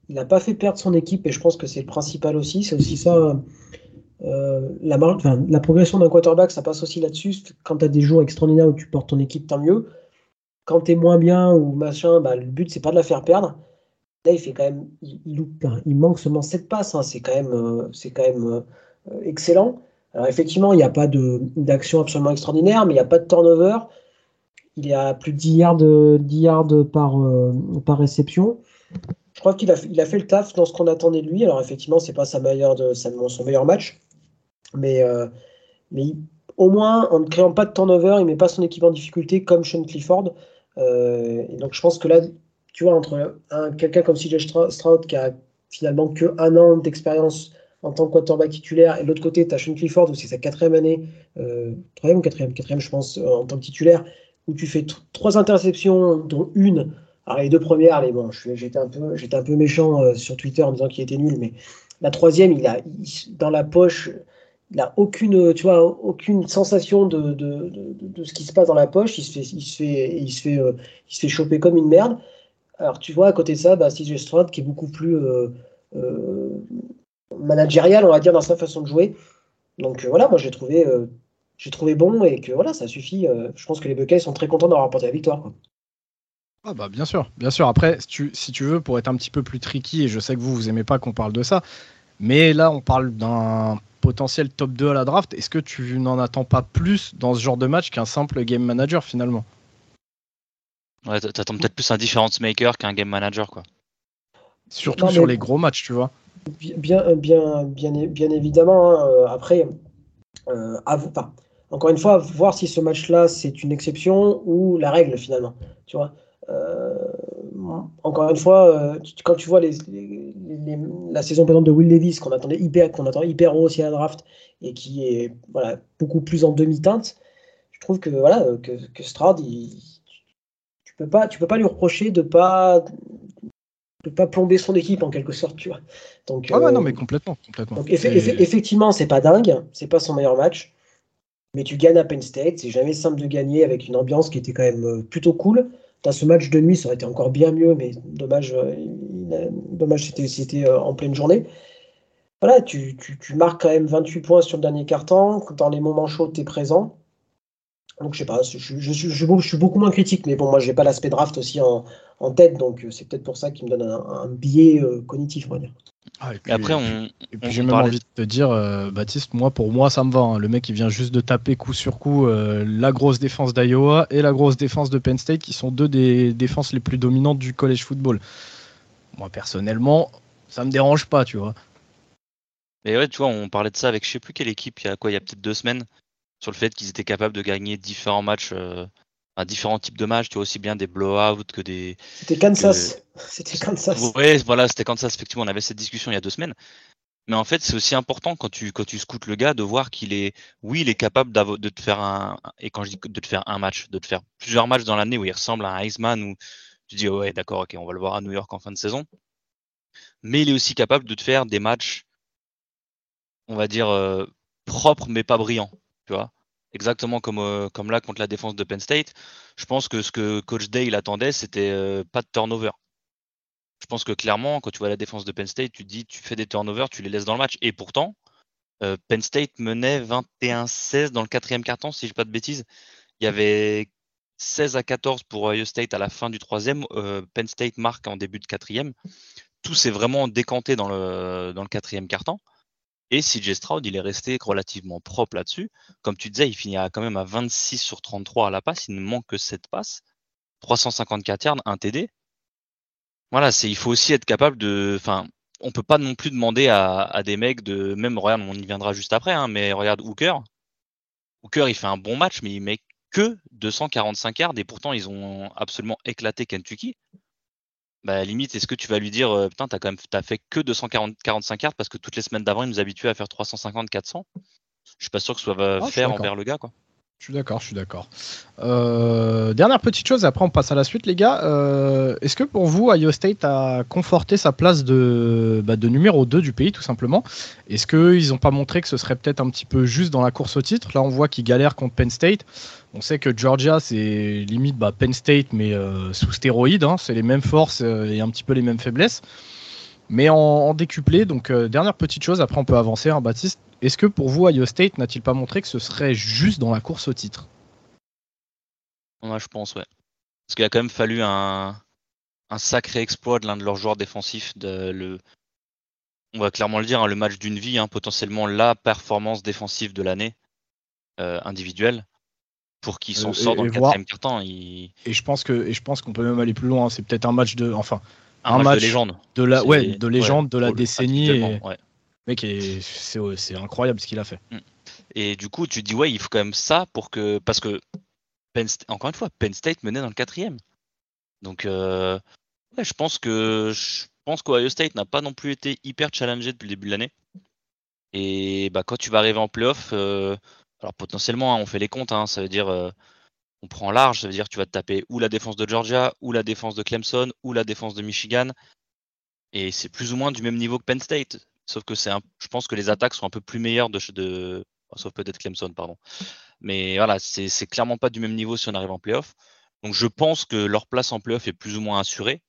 il pas fait perdre son équipe. Et je pense que c'est le principal aussi. C'est aussi ça. Euh, la, progression d'un quarterback, ça passe aussi là-dessus. Quand tu as des jours extraordinaires où tu portes ton équipe, tant mieux. Quand tu es moins bien ou machin, bah, le but, c'est pas de la faire perdre. Là, il fait quand même, il, manque seulement 7 passes. Hein. c'est quand même, euh, euh, excellent. Alors effectivement, il n'y a pas d'action absolument extraordinaire, mais il n'y a pas de turnover. Il y a plus de 10 yards, 10 yards par, par réception. Je crois qu'il a, fait le taf dans ce qu'on attendait de lui. Alors effectivement, c'est pas sa meilleure son meilleur match, mais, mais au moins en ne créant pas de turnover, il met pas son équipe en difficulté comme Sean Clifford. et donc je pense que là, tu vois, entre quelqu'un comme CJ Stroud qui a finalement que un an d'expérience en tant que quarterback titulaire, et de l'autre côté, tu as Sean Clifford, où c'est sa quatrième année, troisième ou quatrième, quatrième, je pense, en tant que titulaire, où tu fais trois interceptions, dont une alors les deux premières, les, j'étais un peu, j'étais un peu méchant euh, sur Twitter en disant qu'il était nul, mais la troisième, il a dans la poche, il a aucune, tu vois, aucune sensation de, de, de, ce qui se passe dans la poche. Il se fait, il se fait, il se fait, euh, il se fait choper comme une merde. Alors tu vois, à côté de ça, bah, CJ Stroud qui est beaucoup plus euh, managérial, on va dire, dans sa façon de jouer. Donc voilà, moi j'ai trouvé, j'ai trouvé bon et que voilà, ça suffit. je pense que les Buckeyes sont très contents d'avoir remporté la victoire.
Ah bah bien sûr, bien sûr. Après, si tu, si tu veux, pour être un petit peu plus tricky, et je sais que vous, vous aimez pas qu'on parle de ça, mais là, on parle d'un potentiel top 2 à la draft. Est-ce que tu n'en attends pas plus dans ce genre de match qu'un simple game manager finalement?
Ouais, t'attends peut-être plus un difference maker qu'un game manager, quoi.
Surtout sur les gros matchs, tu vois.
Bien, bien, bien, bien évidemment. Hein, euh, après, euh, encore une fois, voir si ce match-là c'est une exception ou la règle finalement. Tu vois. Euh, encore une fois, euh, quand tu vois les, la saison de Will Levis qu'on attendait hyper, qu'on attend hyper haut aussi à la draft et qui est voilà, beaucoup plus en demi-teinte, je trouve que voilà que, que Stroud, tu peux pas, tu peux pas lui reprocher de pas de pas plomber son équipe en quelque sorte, tu vois.
Donc, ah non, euh, mais complètement, complètement.
Donc effectivement, c'est pas dingue, c'est pas son meilleur match, mais tu gagnes à Penn State, c'est jamais simple de gagner avec une ambiance qui était quand même plutôt cool ce match de nuit, ça aurait été encore bien mieux, mais dommage, euh, dommage c'était euh, en pleine journée. Voilà, tu, marques quand même 28 points sur le dernier quart-temps. Dans les moments chauds, tu es présent. Donc, je sais pas, je, je, suis beaucoup moins critique, mais bon, moi, j'ai pas l'aspect draft aussi en, tête, donc euh, c'est peut-être pour ça qu'il me donne un, biais cognitif, on va dire.
Ah, et puis, après, on,
j'ai même envie de te dire, euh, Baptiste, moi pour moi ça me va. Hein. Le mec il vient juste de taper coup sur coup euh, la grosse défense d'Iowa et la grosse défense de Penn State, qui sont deux des défenses les plus dominantes du college football. Moi personnellement, ça me dérange pas, tu vois.
Mais ouais, tu vois, on parlait de ça avec je sais plus quelle équipe il y a quoi, il y a peut-être deux semaines, sur le fait qu'ils étaient capables de gagner différents matchs. Euh, à différents types de matchs, tu vois aussi bien des blowouts que des.
C'était Kansas. (laughs) C'était Kansas.
Oui, voilà, c'était Kansas. Effectivement, on avait cette discussion il y a deux semaines. Mais en fait, c'est aussi important quand tu quand tu scoutes le gars de voir qu'il est, oui, il est capable de te faire un et quand je dis de te faire un match, de te faire plusieurs matchs dans l'année où il ressemble à un Iceman où tu dis ouais d'accord, ok, on va le voir à New York en fin de saison. Mais il est aussi capable de te faire des matchs, on va dire euh, propres mais pas brillants, tu vois exactement comme, euh, comme là contre la défense de Penn State. Je pense que ce que Coach Day il attendait, c'était euh, pas de turnover. Je pense que clairement, quand tu vois la défense de Penn State, tu dis tu fais des turnovers, tu les laisses dans le match. Et pourtant, euh, Penn State menait 21-16 dans le quatrième carton, si je dis pas de bêtises. Il y avait 16 à 14 pour Ohio State à la fin du troisième. Penn State marque en début de quatrième. Tout s'est vraiment décanté dans le, dans le quatrième carton. Et CJ Stroud, il est resté relativement propre là-dessus. Comme tu disais, il finit quand même à 26 sur 33 à la passe. Il ne manque que 7 passes. 354 yards, 1 TD. Voilà, c'est, il faut aussi être capable de. Enfin, on peut pas non plus demander à, des mecs de. Même, regarde, on y viendra juste après, hein, mais regarde Hooker. Hooker, il fait un bon match, mais il met que 245 yards et pourtant, ils ont absolument éclaté Kentucky bah, limite, est-ce que tu vas lui dire, euh, putain, t'as quand même as fait que 245 yards parce que toutes les semaines d'avant, il nous habituait à faire 350, 400 Je suis pas sûr que ce soit ah, faire envers le gars, quoi.
Je suis d'accord, je suis d'accord. Euh, dernière petite chose, après on passe à la suite, les gars. Euh, est-ce que pour vous, Iowa State a conforté sa place de, bah, numéro 2 du pays, tout simplement? Est-ce qu'ils n'ont pas montré que ce serait peut-être un petit peu juste dans la course au titre? Là, on voit qu'ils galèrent contre Penn State. On sait que Georgia, c'est limite bah, Penn State, mais euh, sous stéroïdes. Hein. c'est les mêmes forces et un petit peu les mêmes faiblesses. Mais en, décuplé, donc dernière petite chose, après on peut avancer, hein, Baptiste. Est-ce que pour vous, Iowa State n'a-t-il pas montré que ce serait juste dans la course au titre?
Moi, je pense, ouais. Parce qu'il a quand même fallu un, sacré exploit de l'un de leurs joueurs défensifs. De le, on va clairement le dire, hein, le match d'une vie, hein, potentiellement la performance défensive de l'année euh, individuelle pour qu'il s'en euh, sorte dans le quatrième quart-temps. Et
je pense que et je pense qu'on peut même aller plus loin. C'est peut-être un match de, enfin,
un, match, de légende.
De la, ouais, de légende de la décennie. Mec, c'est incroyable ce qu'il a fait. Mm.
Et du coup, tu dis, ouais, il faut quand même ça pour que. Parce que encore une fois, Penn State menait dans le quatrième. Donc, euh, je pense que je pense qu'Ohio State n'a pas non plus été hyper challengé depuis le début de l'année. Et bah, quand tu vas arriver en playoff, euh, alors potentiellement, hein, on fait les comptes, hein, ça veut dire euh, on prend large, ça veut dire que tu vas te taper ou la défense de Georgia, ou la défense de Clemson, ou la défense de Michigan. Et c'est plus ou moins du même niveau que Penn State. Sauf que c'est je pense que les attaques sont un peu plus meilleures de, de sauf peut-être Clemson, pardon. Mais voilà, c'est clairement pas du même niveau si on arrive en playoff. Donc je pense que leur place en playoff est plus ou moins assurée,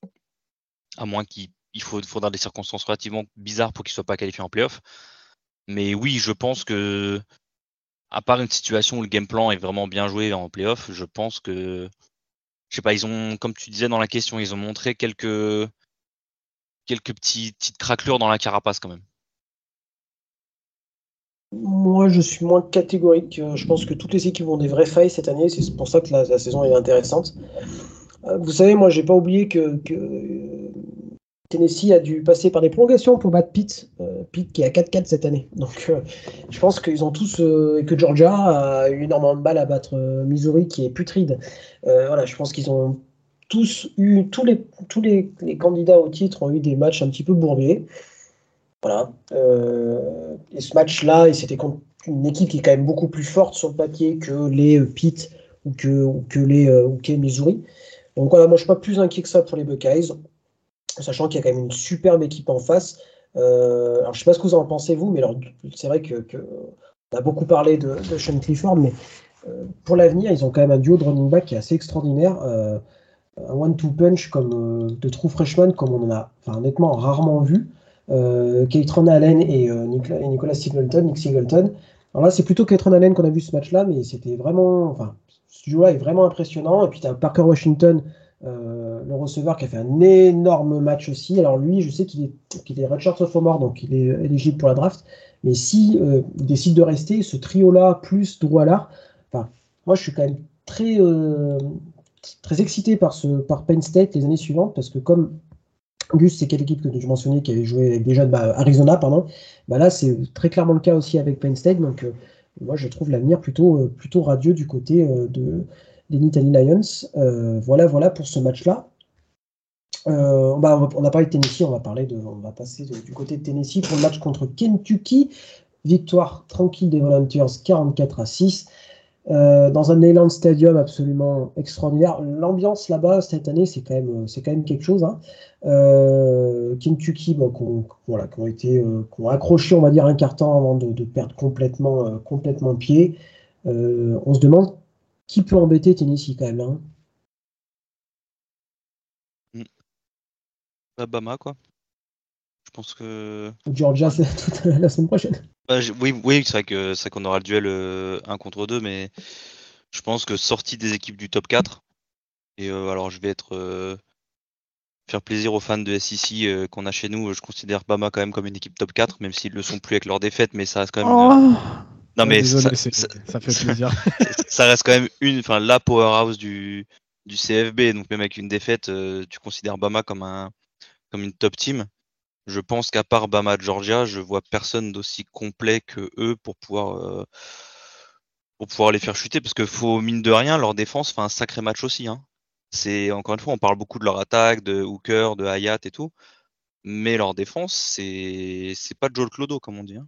à moins qu'il faut, faudra des circonstances relativement bizarres pour qu'ils ne soient pas qualifiés en playoff. Mais oui, je pense que, à part une situation où le game plan est vraiment bien joué en playoff, je pense que, je sais pas, ils ont, comme tu disais dans la question, ils ont montré quelques, quelques petits, petites craquelures dans la carapace quand même.
Moi, je suis moins catégorique. Je pense que toutes les équipes ont des vraies failles cette année. C'est pour ça que la, saison est intéressante. Euh, vous savez, moi, j'ai pas oublié que, Tennessee a dû passer par des prolongations pour battre Pitt. Euh, Pitt qui est à 4-4 cette année. Donc, euh, je pense qu'ils ont tous et que Georgia a eu énormément de balles à battre Missouri qui est putride. voilà, je pense qu'ils ont tous eu tous les tous les, candidats au titre ont eu des matchs un petit peu bourbiers. Voilà. Euh, et ce match-là, c'était contre une équipe qui est quand même beaucoup plus forte sur le papier que les euh, Pitt ou que, que les euh, ou Missouri. Donc voilà, moi je suis pas plus inquiet que ça pour les Buckeyes, sachant qu'il y a quand même une superbe équipe en face. alors je sais pas ce que vous en pensez vous, mais c'est vrai que, on a beaucoup parlé de, de Sean Clifford, mais pour l'avenir, ils ont quand même un duo de running back qui est assez extraordinaire. un one-two punch comme de true freshman, comme on en a enfin, honnêtement rarement vu euh, Allen et, euh, Nicolas Singleton, Nick Singleton. Alors là, c'est plutôt Keitron Allen qu'on a vu ce match-là, mais c'était vraiment, enfin, ce duo-là est vraiment impressionnant. Et puis tu as Parker Washington, euh, le receveur, qui a fait un énorme match aussi. Alors lui, je sais qu'il est, qu'il est redshirt sophomore, donc il est éligible pour la draft. Mais si euh, il décide de rester, ce trio-là plus Drew enfin, moi je suis quand même très, euh, très excité par, ce, par Penn State les années suivantes, parce que comme Gus, c'est quelle équipe que je mentionnais qui avait joué déjà bah, Arizona, pardon. Bah là, c'est très clairement le cas aussi avec Penn State. Donc, moi, je trouve l'avenir plutôt, plutôt radieux du côté de, des Nittany Lions. voilà, voilà pour ce match-là. Bah, on a parlé de Tennessee, on va parler de, on va passer du côté de Tennessee pour le match contre Kentucky. Victoire tranquille des Volunteers, 44 à 6. Euh, dans un Neyland Stadium absolument extraordinaire. L'ambiance là-bas cette année, c'est quand même, c'est quand même quelque chose. Hein. Euh, Kentucky, bon, qu'on, voilà, qui ont été, euh, accroché, on va dire, un carton avant de, perdre complètement, complètement pied. on se demande qui peut embêter Tennessee quand même. Hein.
Mm. Alabama, quoi. Je pense que.
Georgia, c'est toute la semaine prochaine.
Bah, oui, oui c'est vrai que c'est qu'on aura le duel 1 euh, contre 2, mais je pense que sorti des équipes du top 4, et euh, alors je vais être euh, faire plaisir aux fans de SEC qu'on a chez nous, je considère Bama quand même comme une équipe top 4, même s'ils le sont plus avec leur défaite, mais ça reste quand même.
Oh non mais ça, fait plaisir. (laughs)
ça reste quand même une, enfin la powerhouse du, du CFB, donc même avec une défaite, tu considères Bama comme un comme une top team je pense qu'à part Bama Georgia, je vois personne d'aussi complet que eux pour pouvoir euh, pour pouvoir les faire chuter parce que faut mine de rien leur défense fait un sacré match aussi. Hein. C'est encore une fois on parle beaucoup de leur attaque, de Hooker, de Hayat et tout, mais leur défense c'est c'est pas Joel Clodo comme on dit. Hein.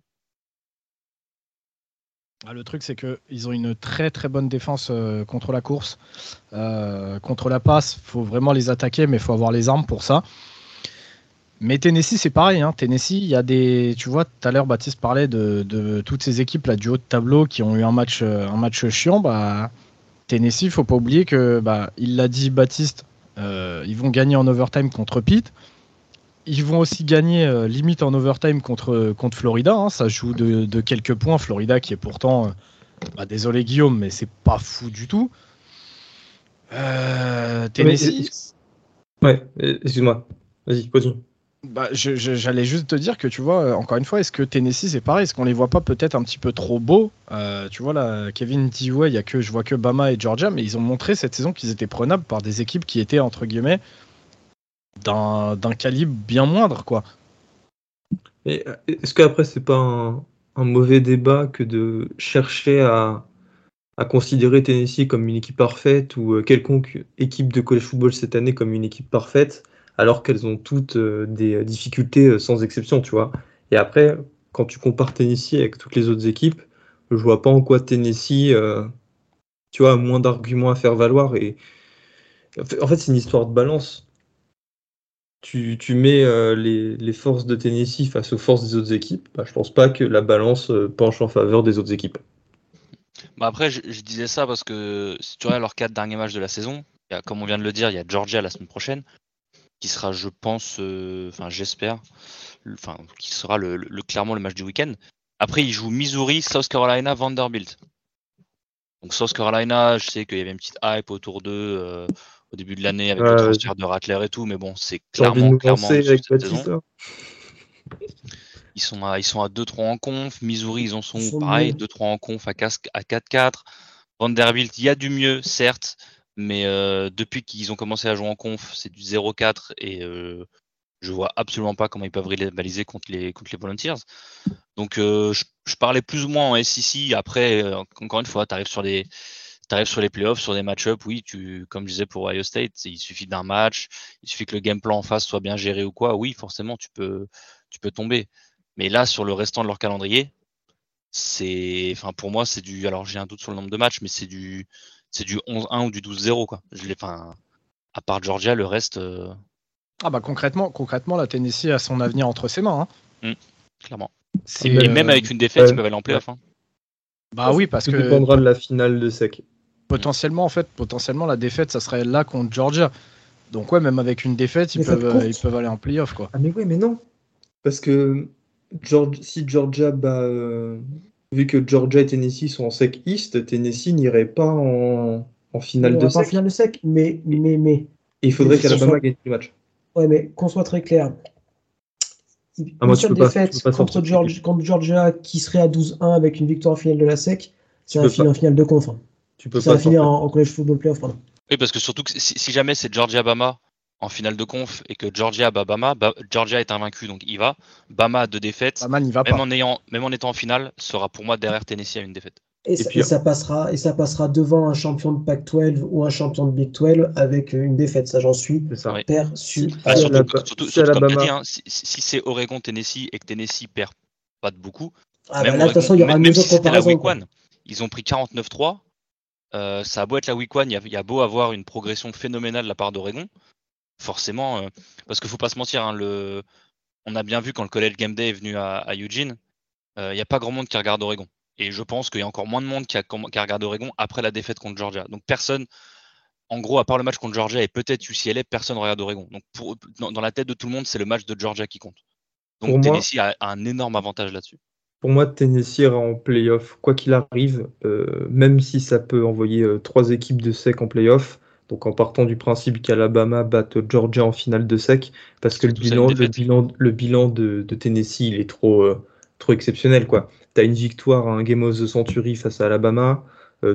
Ah, le truc, c'est qu'ils ont une très très bonne défense euh, contre la course. Euh, contre la passe, il faut vraiment les attaquer, mais il faut avoir les armes pour ça. Mais Tennessee, c'est pareil. Hein. Tennessee, il y a des. Tu vois, tout à l'heure, Baptiste parlait de, toutes ces équipes là, du haut de tableau qui ont eu un match, euh, un match chiant. Bah, Tennessee, il faut pas oublier que, bah, il l'a dit Baptiste, ils vont gagner en overtime contre Pitt. Ils vont aussi gagner euh, limite en overtime contre, contre Florida. Hein. Ça joue de, quelques points. Florida qui est pourtant. Bah, désolé Guillaume, mais c'est pas fou du tout. Tennessee.
Ouais, excuse-moi. Vas-y, continue.
Bah, J'allais juste te dire que tu vois, euh, encore une fois, est-ce que Tennessee c'est pareil? Est-ce qu'on les voit pas peut-être un petit peu trop beaux? Euh, Tu vois, là, Kevin dit ouais, y a que, je vois que Bama et Georgia, mais ils ont montré cette saison qu'ils étaient prenables par des équipes qui étaient, entre guillemets, d'un calibre bien moindre, quoi.
Euh, est-ce qu'après, c'est pas un, mauvais débat que de chercher à, considérer Tennessee comme une équipe parfaite ou quelconque équipe de college football cette année comme une équipe parfaite, alors qu'elles ont toutes des difficultés sans exception, tu vois? Et après, quand tu compares Tennessee avec toutes les autres équipes, je vois pas en quoi Tennessee, tu vois, a moins d'arguments à faire valoir. Et en fait, c'est une histoire de balance tu, mets euh, les, forces de Tennessee face aux forces des autres équipes, bah, je pense pas que la balance euh, penche en faveur des autres équipes.
Bah après, je, disais ça parce que si tu regardes leurs quatre derniers matchs de la saison, comme on vient de le dire, il y a Georgia la semaine prochaine, qui sera, je pense, euh, enfin j'espère, qui sera le, clairement le match du week-end. Après, ils jouent Missouri, South Carolina, Vanderbilt. Donc South Carolina, je sais qu'il y avait une petite hype autour d'eux au début de l'année avec le transfert de Rattler et tout, mais bon, c'est clairement, clairement Ils sont à, ils sont à 2-3 en conf. Missouri, ils en sont, pareil, 2-3 en conf à 4-4. Vanderbilt, il y a du mieux, certes, mais euh, depuis qu'ils ont commencé à jouer en conf, c'est du 0-4 et euh, je vois absolument pas comment ils peuvent rivaliser contre les, contre les Volunteers. Donc, euh, je, je, parlais plus ou moins en SEC. Après, euh, encore une fois, tu arrives sur des tu arrives sur les playoffs, sur des match-ups, oui, tu, comme je disais pour Ohio State, il suffit d'un match, il suffit que le game plan en face soit bien géré ou quoi, oui, forcément, tu peux, tu peux tomber. Mais là, sur le restant de leur calendrier, c'est, enfin, pour moi, c'est du, alors j'ai un doute sur le nombre de matchs, mais c'est du, c'est du 11-1 ou du 12-0, quoi. Je l'ai, enfin, à part Georgia, le reste. Euh,
ah bah concrètement, concrètement, la Tennessee a son avenir entre ses mains. Hein.
Mmh, clairement. Et même avec une défaite, ils peuvent aller en playoff. Hein.
Bah oui, parce que. Ça
dépendra de la finale de sec
potentiellement, en fait, potentiellement, la défaite, ça serait là contre Georgia. Donc, ouais, même avec une défaite, ils, peuvent, ils peuvent aller en playoff, quoi.
Ah, mais oui, mais non. Parce que si Georgia, bah, euh, vu que Georgia et Tennessee sont en sec East, Tennessee n'irait pas en, finale de sec.
en finale de sec, mais. mais, mais...
il faudrait qu'Alabama gagne le match.
Ouais, mais qu'on soit très clair. Ah, une seule défaite contre, Georgia, contre Georgia qui serait à 12-1 avec une victoire en finale de la SEC, c'est un finale de conf. Hein. Tu peux ça va finir en, college football playoff, pardon.
Oui, parce que surtout que si, jamais c'est Georgia-Bama en finale de conf et que Georgia bat Bama, Georgia est invaincu, donc il va. Bama a deux défaites.
Bama n'y va
même
pas.
En ayant, même en étant en finale, sera pour moi derrière Tennessee à une défaite.
Et, ça, passera, et ça passera devant un champion de Pac-12 ou un champion de Big 12 avec une défaite, ça j'en suis persuadé.
Ah, surtout, comme dit, hein, si, c'est Oregon-Tennessee et que Tennessee perd pas de beaucoup,
ah bah là, de toute façon, il y aura une si
la week one, ils ont pris 49-3, euh, ça a beau être la week one, il y, a beau avoir une progression phénoménale de la part d'Oregon, forcément, euh, parce qu'il faut pas se mentir, hein, le, on a bien vu quand le College Game Day est venu à, Eugene, euh, il n'y a pas grand monde qui regarde Oregon. Et je pense qu'il y a encore moins de monde qui a, qui regardé Oregon après la défaite contre Georgia. Donc personne, en gros, à part le match contre Georgia et peut-être UCLA, personne ne regarde Oregon. Donc pour, dans, la tête de tout le monde, c'est le match de Georgia qui compte. Donc Tennessee a un énorme avantage là-dessus.
Pour moi, Tennessee ira en playoff, quoi qu'il arrive, euh, même si ça peut envoyer euh, trois équipes de SEC en playoff. Donc en partant du principe qu'Alabama batte Georgia en finale de SEC, parce que le bilan, le bilan, le bilan, de, Tennessee il est trop, euh, trop exceptionnel. Tu as une victoire à un Game of the Century face à Alabama,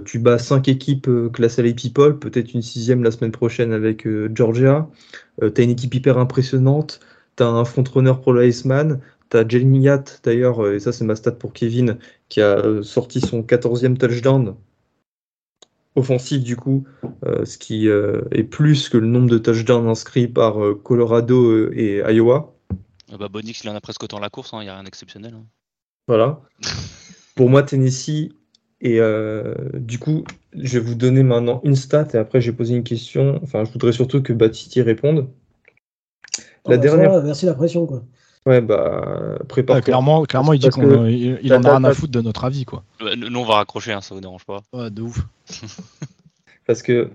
tu bats cinq équipes classées à People, peut-être une sixième la semaine prochaine avec Georgia. tu as une équipe hyper impressionnante, tu as un frontrunner pour le Iceman, T'as Jeremy Yatt, d'ailleurs, euh, et ça c'est ma stat pour Kevin, qui a euh, sorti son 14e touchdown offensif du coup, euh, ce qui est plus que le nombre de touchdowns inscrits par Colorado et Iowa.
Ah bah Bonix, il en a presque autant la course, il hein, n'y a rien d'exceptionnel. Hein.
Voilà. (laughs) pour moi, Tennessee, et du coup, je vais vous donner maintenant une stat et après j'ai posé une question. Enfin, je voudrais surtout que Batisti réponde.
La bah, dernière... merci la pression quoi.
Ouais, bah, prépare.
clairement, clairement, il dit qu'il en a rien à foutre de notre avis, quoi.
Nous, on va raccrocher, hein, ça vous dérange pas.
Ouais, de ouf. (laughs)
Parce que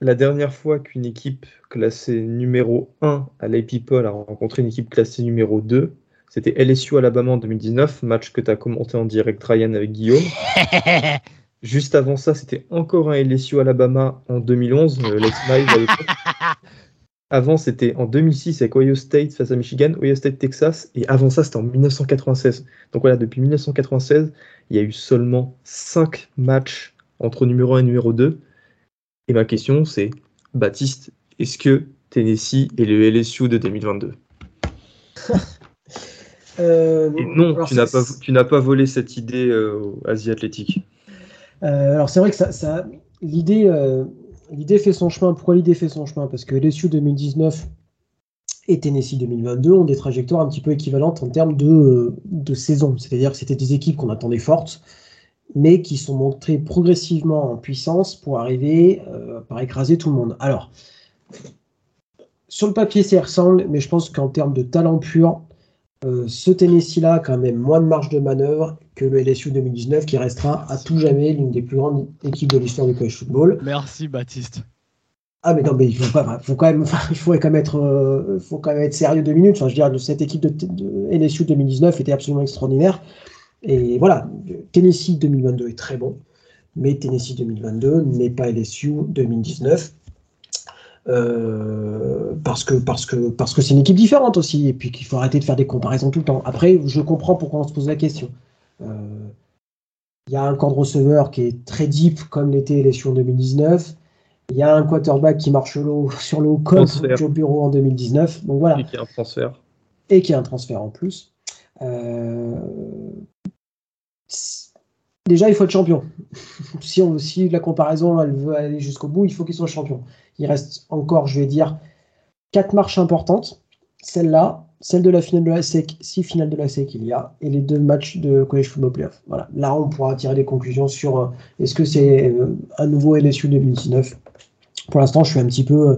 la dernière fois qu'une équipe classée numéro 1 à People a rencontré une équipe classée numéro 2, c'était LSU Alabama en 2019, match que tu as commenté en direct, Ryan, avec Guillaume. (laughs) Juste avant ça, c'était encore un LSU Alabama en 2011, euh, Let's (laughs) Avant, c'était en 2006 avec Ohio State face à Michigan, Ohio State, Texas, et avant ça, c'était en 1996. Donc voilà, depuis 1996, il y a eu seulement 5 matchs entre numéro 1 et numéro 2. Et ma question, c'est, Baptiste, est-ce que Tennessee est le LSU de 2022 (laughs) euh, Et non, tu n'as pas, pas, volé cette idée euh, au Asie Athlétique.
alors c'est vrai que ça, l'idée, l'idée fait son chemin. Pourquoi l'idée fait son chemin? Parce que LSU 2019 et Tennessee 2022 ont des trajectoires un petit peu équivalentes en termes de, de saison. C'est-à-dire que c'était des équipes qu'on attendait fortes, mais qui sont montées progressivement en puissance pour arriver euh, par écraser tout le monde. Alors, sur le papier, c'est ressemble, mais je pense qu'en termes de talent pur, euh, ce Tennessee-là a quand même moins de marge de manœuvre que le LSU 2019, qui restera à tout jamais l'une des plus grandes équipes de l'histoire du college football.
Merci Baptiste.
Ah mais non mais il faut, faut quand même, il faut quand même être, euh, faut quand même être sérieux deux minutes. Enfin, je veux dire, cette équipe de, de LSU 2019 était absolument extraordinaire. Et voilà, Tennessee 2022 est très bon, mais Tennessee 2022 n'est pas LSU 2019. Euh, parce que parce que parce que c'est une équipe différente aussi et puis qu'il faut arrêter de faire des comparaisons tout le temps. Après, je comprends pourquoi on se pose la question. Euh, il y a un camp de receveur qui est très deep comme l'était LSU en 2019. Il y a un quarterback qui marche (laughs) sur l'eau comme Joe Bureau en 2019. Donc voilà.
Et qui a un transfert.
Et qui a un transfert en plus. Euh, déjà, il faut être champion. (laughs) si, on, si la comparaison elle veut aller jusqu'au bout, il faut qu'il soit champion. Il reste encore, je vais dire, quatre marches importantes. Celle-là, celle de la finale de la SEC, six finales de la SEC qu'il y a, et les deux matchs de College Football Playoff. Voilà. Là, on pourra tirer des conclusions sur euh, est-ce que c'est euh, un nouveau LSU 2019 pour l'instant, je suis un petit peu. Euh,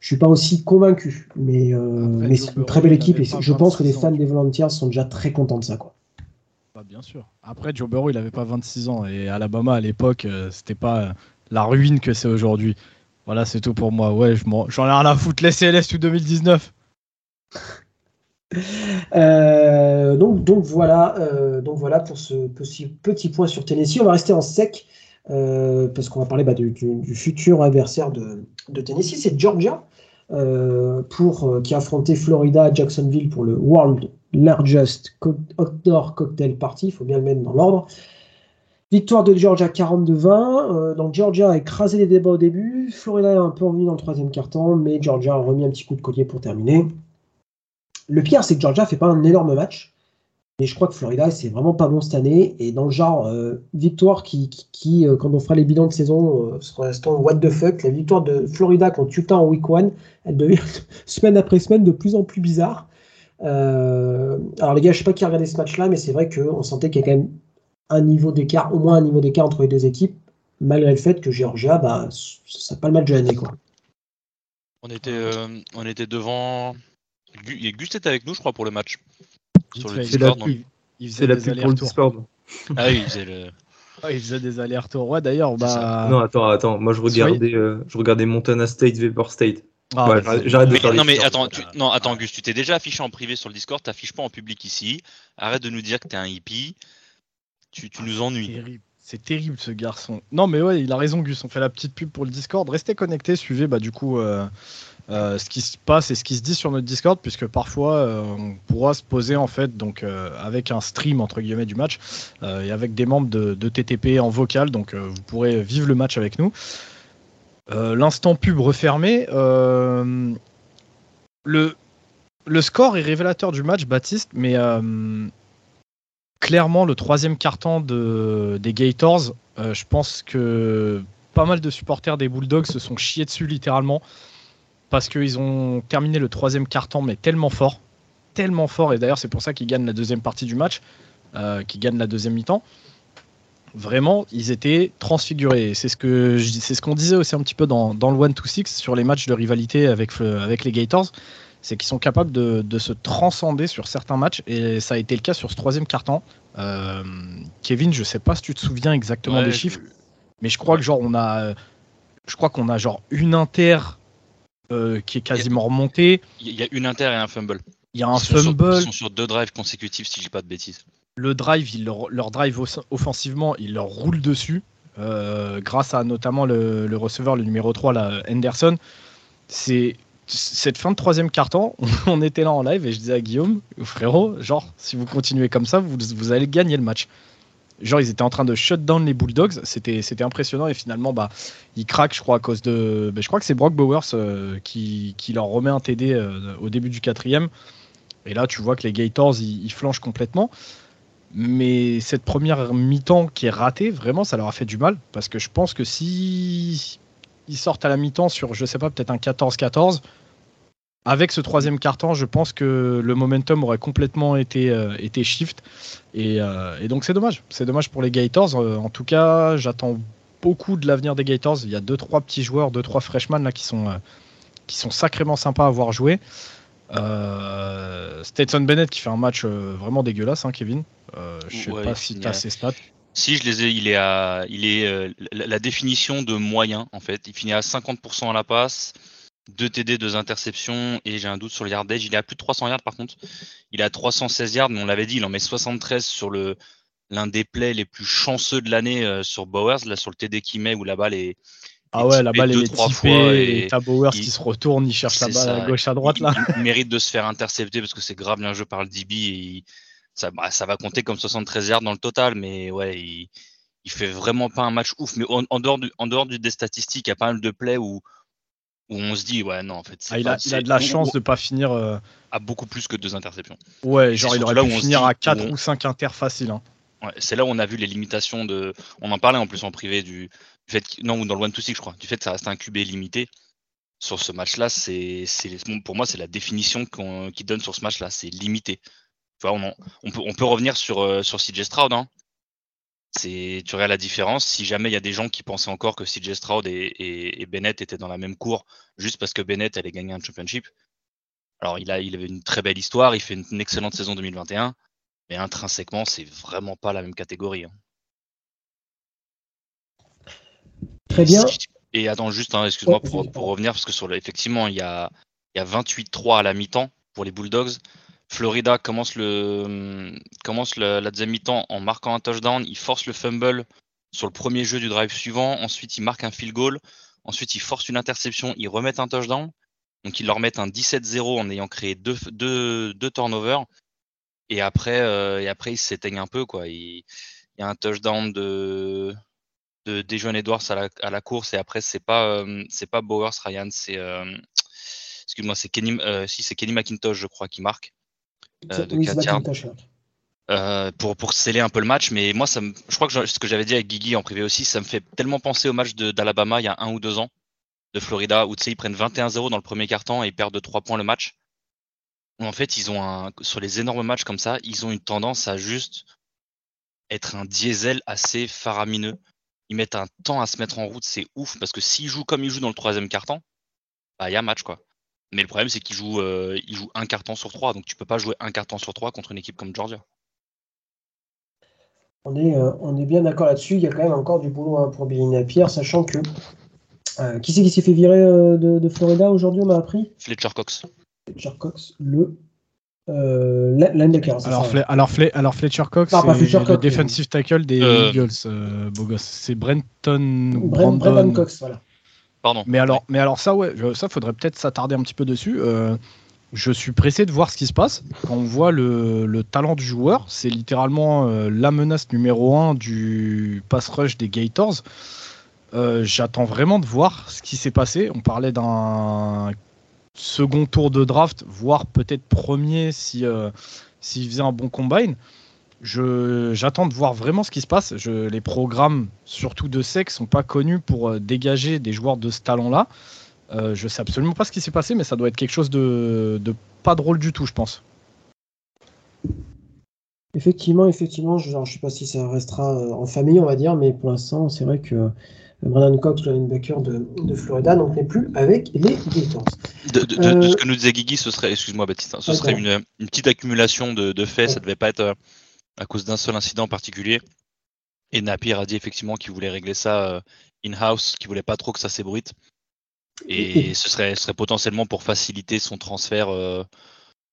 je suis pas aussi convaincu, mais, euh, c'est une très belle équipe et je pense que les fans des Volunteers sont déjà très contents de ça. Quoi.
Bah, bien sûr. Après, Joe Burrow, il n'avait pas 26 ans et Alabama à l'époque, c'était pas la ruine que c'est aujourd'hui. Voilà, c'est tout pour moi. Ouais, j'en ai rien à foutre. Laissez LS tout 2019.
donc, donc, voilà, donc voilà pour ce petit, petit point sur Tennessee. On va rester en sec euh, parce qu'on va parler bah, du, futur adversaire de, Tennessee, c'est Georgia, euh, pour, euh, qui a affronté Florida à Jacksonville pour le World Largest Outdoor Cocktail Party, il faut bien le mettre dans l'ordre. Victoire de Georgia 42-20. donc Georgia a écrasé les débats au début. Florida est un peu revenu dans le troisième quart-temps, mais Georgia a remis un petit coup de collier pour terminer. Le pire, c'est que Georgia fait pas un énorme match. Mais je crois que Florida, c'est vraiment pas bon cette année. Et dans le genre, euh, victoire qui, euh, quand on fera les bilans de saison, euh, sera l'instant what the fuck, la victoire de Florida contre Utah en week one, elle devient (laughs) semaine après semaine de plus en plus bizarre. alors les gars, je sais pas qui a regardé ce match-là, mais c'est vrai qu'on sentait qu'il y a quand même un niveau d'écart, au moins un niveau d'écart entre les deux équipes, malgré le fait que Georgia, bah, ça n'a pas le match de l'année. Quoi.
On était, on était devant. Gus était avec nous, je crois, pour le match.
C'est la pub, c'est la pub pour le Discord.
Ah oui, il faisait le. (laughs)
Il faisait des allers-retours. Ouais, d'ailleurs, bah.
Non, attends, attends. Moi, je regardais, euh, je regardais Montana State, Vapor State. Ah, ouais, j'arrête de faire
Non, mais attends, tu... non, attends, Gus, tu t'es déjà affiché en privé sur le Discord, t'affiches pas en public ici. Arrête de nous dire que t'es un hippie. Tu, tu nous ennuies.
C'est terrible ce garçon. Non mais ouais, il a raison Gus, on fait la petite pub pour le Discord. Restez connectés, suivez bah du coup euh, euh, ce qui se passe et ce qui se dit sur notre Discord, puisque parfois euh, on pourra se poser en fait donc avec un stream entre guillemets du match et avec des membres de, TTP en vocal, donc vous pourrez vivre le match avec nous. L'instant pub refermé. le, le score est révélateur du match, Baptiste, mais clairement le troisième carton de, des Gators, je pense que pas mal de supporters des Bulldogs se sont chiés dessus littéralement parce qu'ils ont terminé le troisième quart-temps, mais tellement fort, tellement fort, et d'ailleurs c'est pour ça qu'ils gagnent la deuxième partie du match, euh, qu'ils gagnent la deuxième mi-temps. Vraiment, ils étaient transfigurés. C'est ce que c'est ce qu'on disait aussi un petit peu dans, dans le 1-2-6 sur les matchs de rivalité avec, avec les Gators, c'est qu'ils sont capables de, de, se transcender sur certains matchs, et ça a été le cas sur ce troisième quart-temps. Euh, Kevin, je sais pas si tu te souviens exactement des chiffres, mais je crois que genre on a, je crois qu'on a genre une inter euh, qui est quasiment remonté.
Il y a une inter et un fumble.
Il y a un fumble.
ils sont sur deux drives consécutifs, si je dis pas de bêtises.
Le drive, leur, drive offensivement, il leur roule dessus, euh, grâce à notamment le, receveur, le numéro 3, là, Henderson. C'est cette fin de troisième quart-temps, (laughs) on était là en live et je disais à Guillaume, frérot, genre, si vous continuez comme ça, vous, allez gagner le match. Genre ils étaient en train de shut down les Bulldogs, c'était c'était impressionnant et finalement bah ils craquent je crois à cause de bah, je crois que c'est Brock Bowers euh, qui, qui, leur remet un TD euh, au début du quatrième. Et là tu vois que les Gators ils, flanchent complètement. Mais cette première mi-temps qui est ratée, vraiment, ça leur a fait du mal. Parce que je pense que si ils sortent à la mi-temps sur, je sais pas, peut-être un 14-14, avec ce troisième carton, je pense que le momentum aurait complètement été, euh, été shift. Euh, et, donc c'est dommage. C'est dommage pour les Gators. Euh, en tout cas, j'attends beaucoup de l'avenir des Gators. Il y a deux trois petits joueurs, deux trois freshmen là qui sont, qui sont sacrément sympas à voir jouer. Stetson Bennett qui fait un match vraiment dégueulasse, hein, Kevin. je sais pas si tu as ses stats.
Si je les ai, il est à, il est la définition de moyen en fait. Il finit à 50% à la passe, 2 TD, 2 interceptions et j'ai un doute sur le yardage. Il est à plus de 300 yards par contre. Il est à 316 yards, mais on l'avait dit, il en met 73 sur le l'un des plays les plus chanceux de l'année euh, sur Bowers, là sur le TD qu'il met où la balle est
ah ouais, la balle est trois fois et t'as Bowers qui se retourne, il cherche la balle à gauche à droite là.
Il, mérite de se faire intercepter parce que c'est grave bien joué par le DB et ça, bah, ça va compter comme 73 yards dans le total, mais ouais, il, il fait vraiment pas un match ouf. Mais en, dehors, du, en dehors des statistiques, il y a pas mal de plays où où on se dit ouais non en fait
ah, il, a, il, a, de la chance de pas finir euh,
à beaucoup plus que deux interceptions
ouais genre il aurait pu finir à 4 ou 5 inter facile hein.
ouais, c'est là où on a vu les limitations de on en parlait en plus en privé du, fait non ou dans le one to six je crois du fait que ça reste un QB limité sur ce match là c'est pour moi c'est la définition qu'on qui donne sur ce match là c'est limité tu vois, on, on, peut, on peut revenir sur, euh, sur CJ Stroud hein tu regardes la différence. Si jamais il y a des gens qui pensaient encore que CJ Stroud et, Bennett étaient dans la même cour juste parce que Bennett allait gagner un championship. Alors il a, il avait une très belle histoire, il fait une, excellente saison 2021, mais intrinsèquement c'est vraiment pas la même catégorie. Hein.
Très bien.
Et attends juste, hein, excuse-moi pour, revenir parce que sur effectivement il y a, il y a 28-3 à la mi-temps pour les Bulldogs. Florida commence, commence la deuxième mi-temps en marquant un touchdown. Il force le fumble sur le premier jeu du drive suivant. Ensuite, ils marquent un field goal. Ensuite, ils forcent une interception. Ils remettent un touchdown. Donc, ils leur mettent un 17-0 en ayant créé deux, turnovers. Et après, euh, et après ils s'éteignent un peu. Il, y a un touchdown de, de Dejon Edwards à la, course. Et après, c'est pas, euh, pas Bowers Ryan, c'est. Euh, c'est Kenny McIntosh, je crois, qui marque. Euh, euh, pour, pour sceller un peu le match. Mais moi, ça je crois que ce que j'avais dit avec Guigui en privé aussi, ça me fait tellement penser au match d'Alabama il y a un ou deux ans, de Florida, où tu sais, ils prennent 21-0 dans le premier quart-temps et ils perdent de 3 points le match. En fait, ils ont un, sur les énormes matchs comme ça, ils ont une tendance à juste être un diesel assez faramineux. Ils mettent un temps à se mettre en route, c'est ouf, parce que s'ils jouent comme ils jouent dans le troisième quart-temps, bah, il y a match, quoi. Mais le problème, c'est qu'il joue, euh, il joue un carton sur trois, donc tu peux pas jouer un carton sur trois contre une équipe comme Georgia.
On est, euh, on est bien d'accord là-dessus. Il y a quand même encore du boulot hein, pour Billy Napier, sachant que. Euh, qui c'est qui s'est fait virer de, Florida aujourd'hui On m'a appris?
Fletcher Cox.
Fletcher Cox, le. linebacker.
Alors, alors, alors, Fletcher Cox, c'est le defensive tackle des Eagles, beau gosse. C'est Brenton.
Brandon Cox, voilà.
Mais alors, mais alors ça, ouais, ça faudrait peut-être s'attarder un petit peu dessus. Euh, je suis pressé de voir ce qui se passe. Quand on voit le, talent du joueur, c'est littéralement euh, la menace numéro un du pass rush des Gators. Euh, j'attends vraiment de voir ce qui s'est passé. On parlait d'un second tour de draft, voire peut-être premier si s'il faisait un bon combine. J'attends de voir vraiment ce qui se passe. Je, les programmes, surtout de sexe, sont pas connus pour euh, dégager des joueurs de ce talent-là. Euh, je sais absolument pas ce qui s'est passé, mais ça doit être quelque chose de, pas drôle du tout, je pense.
Effectivement, effectivement, je ne sais pas si ça restera euh, en famille, on va dire, mais pour l'instant, c'est vrai que Brandon Cox, le linebacker de, de Florida, n'est plus avec les Gators.
De, ce que nous disait Guigui, ce serait, excuse-moi Baptiste, hein, ce serait une, petite accumulation de, faits, ça devait pas être à cause d'un seul incident particulier. Et Napier a dit effectivement qu'il voulait régler ça euh, in-house, qu'il voulait pas trop que ça s'ébruite. Et ce serait, serait potentiellement pour faciliter son transfert euh,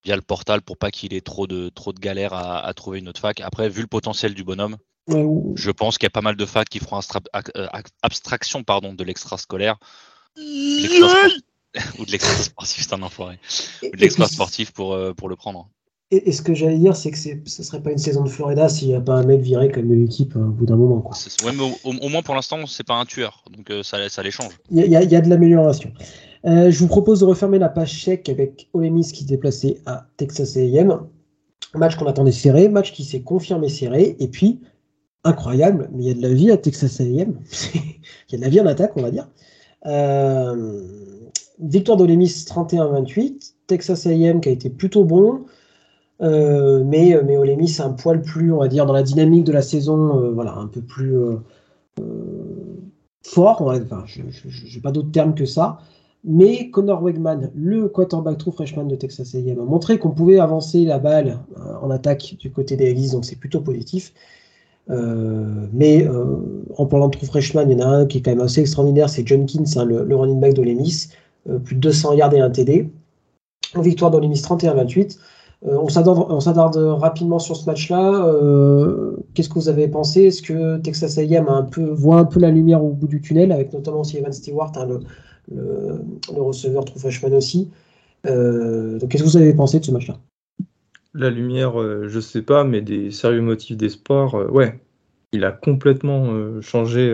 via le portal pour pas qu'il ait trop de, trop de galères à, trouver une autre fac. Après, vu le potentiel du bonhomme, je pense qu'il y a pas mal de facs qui feront euh, abstraction pardon, de l'extra-scolaire. ou de l'extra (laughs) sportif, c'est un enfoiré. Ou de l'extra sportif pour, pour le prendre.
Et, ce que j'allais dire, c'est que ce ne serait pas une saison de Florida s'il n'y a pas un mec viré comme de l'équipe euh, au bout d'un moment. Quoi.
Ouais, mais au, moins pour l'instant, c'est pas un tueur, donc euh, ça, ça les change.
Il y, a de l'amélioration. Euh, je vous propose de refermer la page chèque avec Olemis qui se déplaçait à Texas AM. Match qu'on attendait serré, match qui s'est confirmé serré, et puis, incroyable, mais il y a de la vie à Texas AM. (laughs) il y a de la vie en attaque, on va dire. Victoire d'Olemis 31-28. Texas AM qui a été plutôt bon. Euh, mais, mais Olemis c'est un poil plus, on va dire, dans la dynamique de la saison, euh, voilà, un peu plus fort. enfin, je n'ai pas d'autre terme que ça. Mais Connor Wegman, le quarterback true freshman de Texas A&M, a montré qu'on pouvait avancer la balle en attaque du côté des Aggies, donc c'est plutôt positif. Euh, mais euh, en parlant de true freshman, il y en a un qui est quand même assez extraordinaire, c'est Jenkins, hein, le, running back d'Olemis, euh, plus de 200 yards et un TD. En victoire d'Olemis 31-28. On s'attarde rapidement sur ce match-là. Qu'est-ce que vous avez pensé? Est-ce que Texas A&M voit un peu la lumière au bout du tunnel, avec notamment aussi Evan Stewart, hein, le, receveur true freshman aussi donc, qu'est-ce que vous avez pensé de ce match-là?
La lumière, euh, je sais pas, mais des sérieux motifs d'espoir, euh, ouais. Il a complètement euh, changé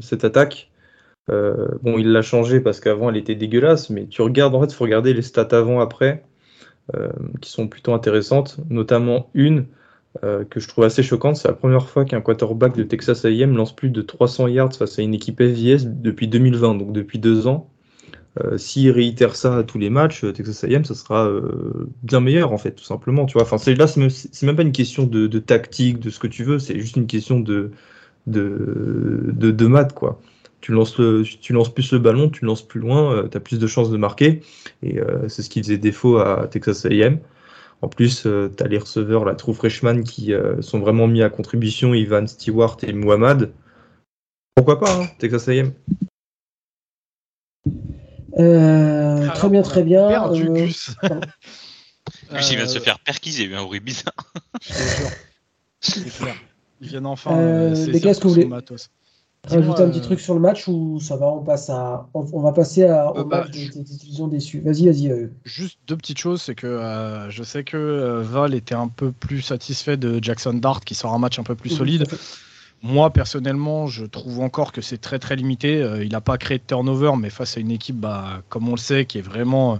cette attaque. bon, il l'a changé parce qu'avant elle était dégueulasse, mais tu regardes, en fait, il faut regarder les stats avant-après, qui sont plutôt intéressantes, notamment une que je trouve assez choquante. C'est la première fois qu'un quarterback de Texas AM lance plus de 300 yards face à une équipe FVS depuis 2020, donc depuis deux ans. Euh, s'il réitère ça à tous les matchs, euh, Texas A&M, ça sera euh, bien meilleur en fait, tout simplement. Tu vois, enfin, là, c'est même, même, pas une question de, tactique, de ce que tu veux, c'est juste une question de de, de, maths quoi. Tu lances, tu lances plus le ballon, tu lances plus loin, tu as plus de chances de marquer. Et c'est ce qui faisait défaut à Texas A&M. En plus, tu as les receveurs, la true freshman, qui sont vraiment mis à contribution, Ivan Stewart et Muhammad. Pourquoi pas, hein, Texas A&M
euh, très bien, très bien.
Perdu, euh, Gus. il vient de se faire perquiser, il y a eu un bruit bizarre.
Ils viennent enfin. Euh,
euh qu'est-ce que vous voulez Rajouter un petit truc sur le match ou ça va On passe à, on, va passer à, au bah, match des, des, divisions déçues. Vas-y, vas-y.
Juste deux petites choses, c'est que je sais que Val était un peu plus satisfait de Jackson Dart qui sort un match un peu plus solide. Moi, personnellement, je trouve encore que c'est très très limité. Euh, il n'a pas créé de turnover, mais face à une équipe, bah, comme on le sait, qui est vraiment euh,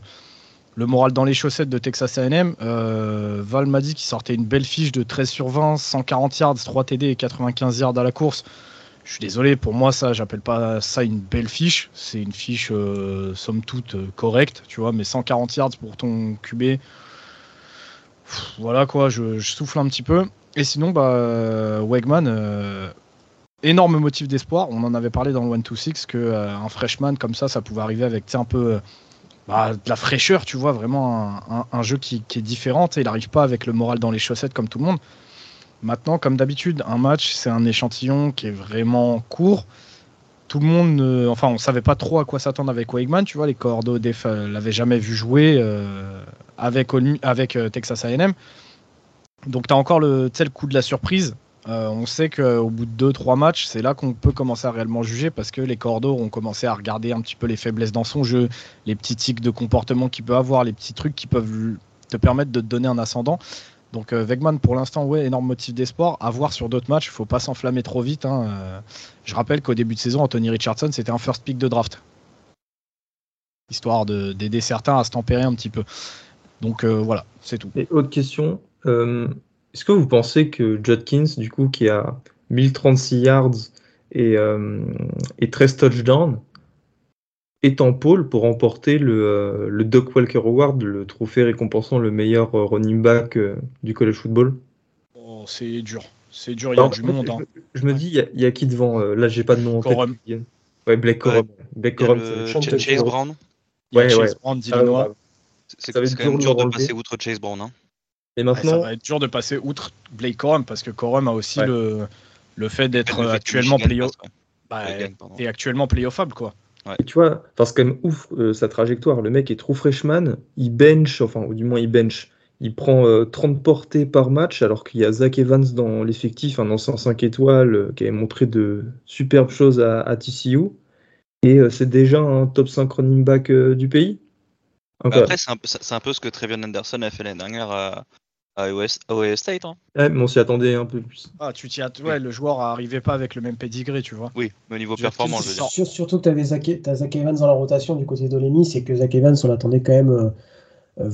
le moral dans les chaussettes de Texas AM. Euh, Val m'a dit qu'il sortait une belle fiche de 13 sur 20, 140 yards, 3 TD et 95 yards à la course. Je suis désolé, pour moi, ça, j'appelle pas ça une belle fiche. C'est une fiche, somme toute, correcte, tu vois, mais 140 yards pour ton QB. voilà quoi, je souffle un petit peu. Et sinon, bah, Wegman, euh, énorme motif d'espoir. On en avait parlé dans le 1-2-6 qu'un euh, freshman comme ça, ça pouvait arriver avec un peu bah, de la fraîcheur, tu vois, vraiment un, jeu qui, est différent. Il n'arrive pas avec le moral dans les chaussettes comme tout le monde. Maintenant, comme d'habitude, un match, c'est un échantillon qui est vraiment court. Tout le monde, enfin, on savait pas trop à quoi s'attendre avec Wegman, tu vois, les cordeaux def l'avaient jamais vu jouer euh, avec, avec Texas A&M. Donc tu as encore le, le coup de la surprise. Euh, on sait qu'au bout de 2-3 matchs, c'est là qu'on peut commencer à réellement juger parce que les cordeaux ont commencé à regarder un petit peu les faiblesses dans son jeu, les petits tics de comportement qu'il peut avoir, les petits trucs qui peuvent te permettre de te donner un ascendant. Donc euh, Wegman, pour l'instant, ouais, énorme motif d'espoir. À voir sur d'autres matchs, il faut pas s'enflammer trop vite. Hein. Euh, je rappelle qu'au début de saison, Anthony Richardson, c'était un first pick de draft. Histoire d'aider certains à se tempérer un petit peu. Donc voilà, c'est tout.
Et autre question, euh, est-ce que vous pensez que Judkins, du coup, qui a 1036 yards euh, et 13 touchdowns, est en pôle pour remporter le, euh, le, Doc Walker Award, le trophée récompensant le meilleur running back du college football
oh, C'est dur. C'est dur, il y a du monde. Hein.
Je, me dis, il y, a qui devant Là, j'ai pas de nom en tête. Ouais, Blake Corum.
Blake Corum, c'est Chase Brown. Ouais, Chase Brown d'Illinois. C'est quand même dur de passer outre Chase Brown. Hein.
Et maintenant, ça va être dur de passer outre Blake Corum parce que Corum a aussi le, le fait d'être actuellement playoff. Bah, et actuellement playoffable quoi.
Et tu vois, parce quand même ouf euh, sa trajectoire. Le mec est trop freshman, il bench, enfin, ou du moins il bench. Il prend 30 euh, portées par match, alors qu'il y a Zach Evans dans l'effectif, un ancien 5 étoiles, euh, qui avait montré de superbes choses à, TCU. Et c'est déjà un top 5 running back du pays.
Bah, après, c'est un, un, peu ce que Trevion Anderson a fait l'année dernière à Ohio State. Hein.
Ouais, mais on s'y attendait un peu plus.
Ah, tu t'y ouais, le joueur n'arrivait pas avec le même pedigree, tu vois.
Oui, mais au niveau performance, je veux dire.
surtout que tu avais Zach, Zach, Evans dans la rotation du côté d'Olemi, c'est que Zach Evans, on l'attendait quand même euh,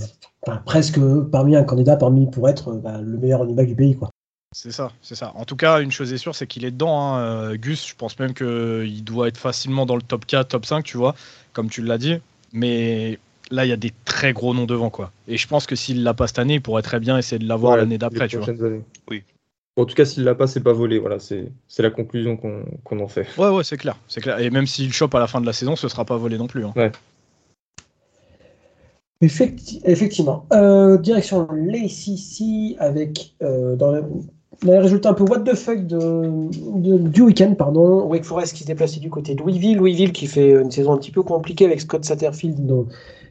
presque parmi un candidat parmi pour être bah, le meilleur running back du pays. Quoi.
C'est ça, c'est ça. En tout cas, une chose est sûre, c'est qu'il est dedans. Hein. Gus, je pense même qu'il doit être facilement dans le top 4, top 5, tu vois, comme tu l'as dit. Mais là, il y a des très gros noms devant, quoi. Et je pense que s'il l'a pas cette année, il pourrait très bien essayer de l'avoir l'année d'après, tu vois.
Oui. en tout cas, s'il l'a pas, c'est pas volé. Voilà, c'est la conclusion qu'on en fait.
Ouais, ouais, c'est clair, c'est clair. Et même s'il chope à la fin de la saison, ce sera pas volé non plus. Hein.
Ouais.
effectivement. Euh, direction l'ACC avec euh, dans, on a les résultats un peu what the fuck du week-end, pardon. Wake Forest qui se déplaçait du côté de Louisville. Louisville qui fait une saison un petit peu compliquée avec Scott Satterfield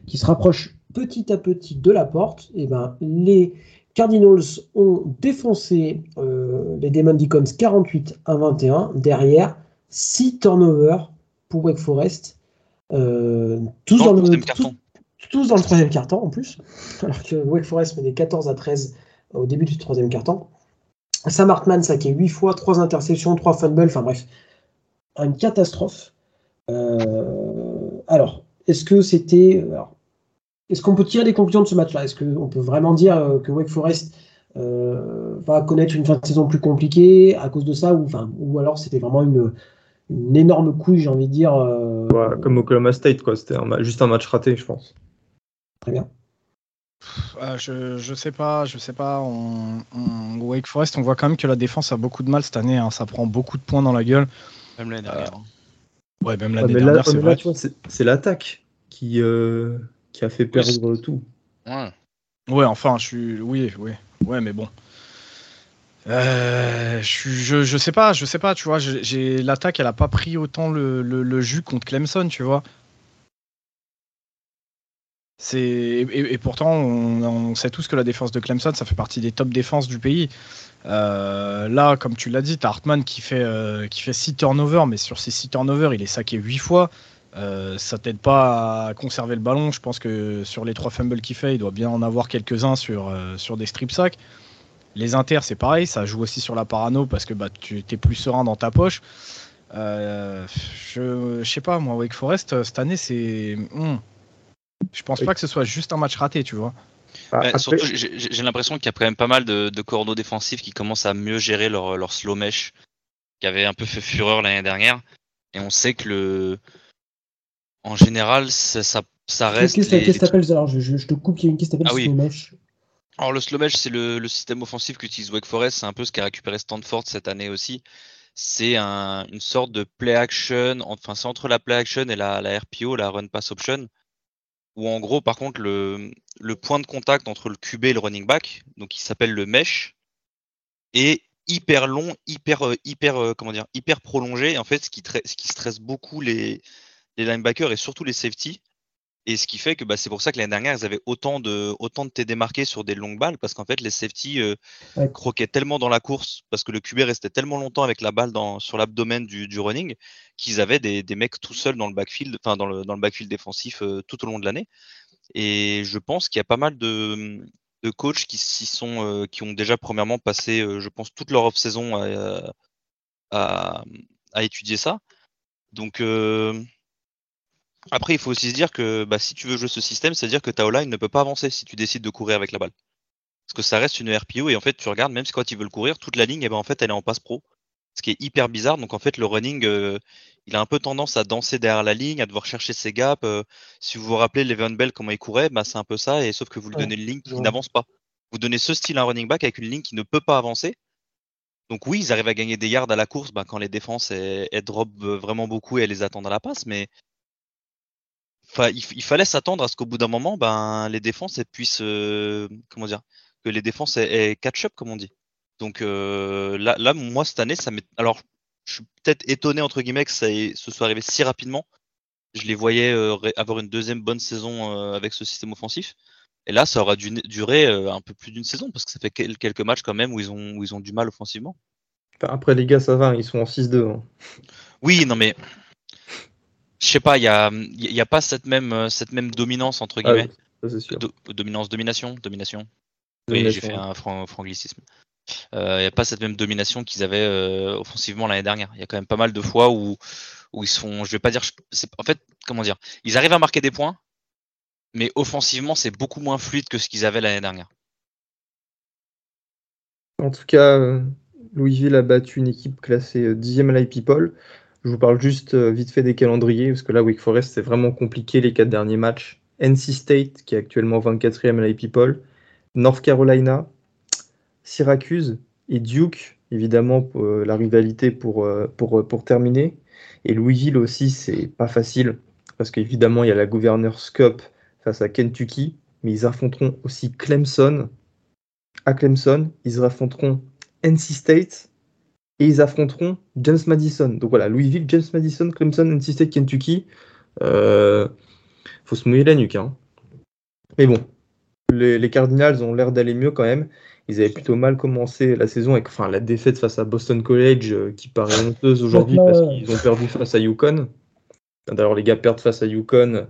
qui se rapproche petit à petit de la porte. Et eh ben, les Cardinals ont défoncé euh, les Demon Deacons 48 à 21. Derrière, 6 turnovers pour Wake Forest.
Euh, tous, dans le,
tous, dans le troisième carton en plus. (laughs) Alors que Wake Forest menait 14 à 13 au début du troisième carton. Sam Hartman saqué 8 fois, 3 interceptions, 3 fumbles, enfin bref, une catastrophe. Euh, alors, est-ce que c'était. Est-ce qu'on peut tirer des conclusions de ce match-là? Est-ce qu'on peut vraiment dire euh, que Wake Forest euh, va connaître une fin de saison plus compliquée à cause de ça? Ou, enfin, ou alors c'était vraiment une, énorme couille, j'ai envie de dire
Comme Oklahoma State, quoi. C'était juste un match raté, je pense.
Très bien.
Ah, je, je sais pas, je sais pas. On, Wake Forest, on voit quand même que la défense a beaucoup de mal cette année. Hein. Ça prend beaucoup de points dans la gueule.
Même l'année dernière.
Euh, ouais, même l'année dernière, c'est vrai.
C'est l'attaque qui, euh, qui a fait perdre tout.
Ouais.
Ouais, enfin, je suis. Oui, oui. Ouais, mais bon. Euh, je, je, je, sais pas, je sais pas, tu vois. J'ai l'attaque, elle a pas pris autant le, le, le, jus contre Clemson, tu vois. Et, pourtant, on, sait tous que la défense de Clemson, ça fait partie des top défenses du pays. Euh, là, comme tu l'as dit, tu Hartman qui fait, euh, qui fait 6 turnovers, mais sur ces 6 turnovers, il est saqué 8 fois. Euh, ça t'aide pas à conserver le ballon. Je pense que sur les 3 fumbles qu'il fait, il doit bien en avoir quelques-uns sur, euh, sur des strip sacks. Les inters, c'est pareil, ça joue aussi sur la parano parce que bah, tu es plus serein dans ta poche. je, je sais pas, moi, Wake Forest, cette année, c'est. Hmm, je pense pas que ce soit juste un match raté, tu vois.
Bah, surtout, j'ai l'impression qu'il y a quand même pas mal de, de défensifs qui commencent à mieux gérer leur, leur slow mesh, qui avait un peu fait fureur l'année dernière. Et on sait que le. En général, ça, ça, reste.
Qu'est-ce que t'appelles Alors, je, je, te coupe, il y a une question qui
ah, slow mesh. Alors, le slow mesh, c'est le, le, système offensif qu'utilise Wake Forest. C'est un peu ce qu'a récupéré Stanford cette année aussi. C'est un, une sorte de play action. Enfin, c'est entre la play action et la, la RPO, la run pass option où en gros, par contre, le, point de contact entre le QB et le running back, donc il s'appelle le mesh, est hyper long, hyper, euh, hyper, euh, hyper prolongé. En fait, ce qui, stresse beaucoup les, linebackers et surtout les safety. Et ce qui fait que bah, c'est pour ça que l'année dernière, ils avaient autant de, autant de TD marqués sur des longues balles, parce qu'en fait, les safety euh, croquaient tellement dans la course, parce que le QB restait tellement longtemps avec la balle dans, sur l'abdomen du, du, running, qu'ils avaient des, des, mecs tout seuls dans le backfield, enfin dans le, dans le backfield défensif euh, tout au long de l'année. Et je pense qu'il y a pas mal de, de coachs qui, sont, euh, qui ont déjà premièrement passé, je pense, toute leur off-saison à, à, à, étudier ça. Donc après, il faut aussi se dire que bah, si tu veux jouer ce système, c'est-à-dire que ta O-line ne peut pas avancer si tu décides de courir avec la balle. Parce que ça reste une RPO et en fait, tu regardes, même si quand ils veulent courir, toute la ligne, eh ben, en fait, elle est en passe pro. Ce qui est hyper bizarre. Donc en fait, le running, euh, il a un peu tendance à danser derrière la ligne, à devoir chercher ses gaps. Euh, si vous vous rappelez Levan Bell, comment il courait, bah, c'est un peu ça. Et sauf que vous lui donnez une ligne qui n'avance pas. Vous donnez ce style à un running back avec une ligne qui ne peut pas avancer. Donc oui, ils arrivent à gagner des yards à la course bah, quand les défenses elles, elles drop vraiment beaucoup et elles les attendent à la passe. Mais il, fallait s'attendre à ce qu'au bout d'un moment, ben, les défenses elles puissent, euh, comment dire, que les défenses aient, catch-up, comme on dit. Donc euh, là, là, moi cette année, ça m'est. Alors, je suis peut-être étonné entre guillemets que ça ce soit arrivé si rapidement. Je les voyais euh, avoir une deuxième bonne saison avec ce système offensif. Et là, ça aura dû durer un peu plus d'une saison parce que ça fait quelques matchs quand même où ils ont, où ils ont du mal offensivement.
Après, les gars, ça va, ils sont en 6-2. Hein.
Oui, non, mais je sais pas, il y a, y a pas cette même, euh, cette même dominance entre ah guillemets. dominance, domination, domination. Oui, j'ai fait un franglicisme. Il euh, n'y a pas cette même domination qu'ils avaient euh, offensivement l'année dernière. Il y a quand même pas mal de fois où, où ils se font, je vais pas dire, en fait, comment dire, ils arrivent à marquer des points, mais offensivement, c'est beaucoup moins fluide que ce qu'ils avaient l'année dernière.
En tout cas, Louisville a battu une équipe classée 10e à l'IP-Poll. Je vous parle juste vite fait des calendriers, parce que là, Wake Forest, c'est vraiment compliqué les quatre derniers matchs. NC State, qui est actuellement 24e à l'IP-Poll. North Carolina, Syracuse et Duke, évidemment, pour la rivalité pour, pour, pour terminer. Et Louisville aussi, c'est pas facile parce qu'évidemment, il y a la Governor's Cup face à Kentucky, mais ils affronteront aussi Clemson. À Clemson, ils affronteront NC State et ils affronteront James Madison. Donc voilà, Louisville, James Madison, Clemson, NC State, Kentucky. Euh, faut se mouiller la nuque. Hein. Mais bon, les, Cardinals ont l'air d'aller mieux quand même. Ils avaient plutôt mal commencé la saison avec enfin, la défaite face à Boston College euh, qui paraît honteuse aujourd'hui parce qu'ils ont perdu face à Yukon. D'ailleurs, les gars perdent face à Yukon.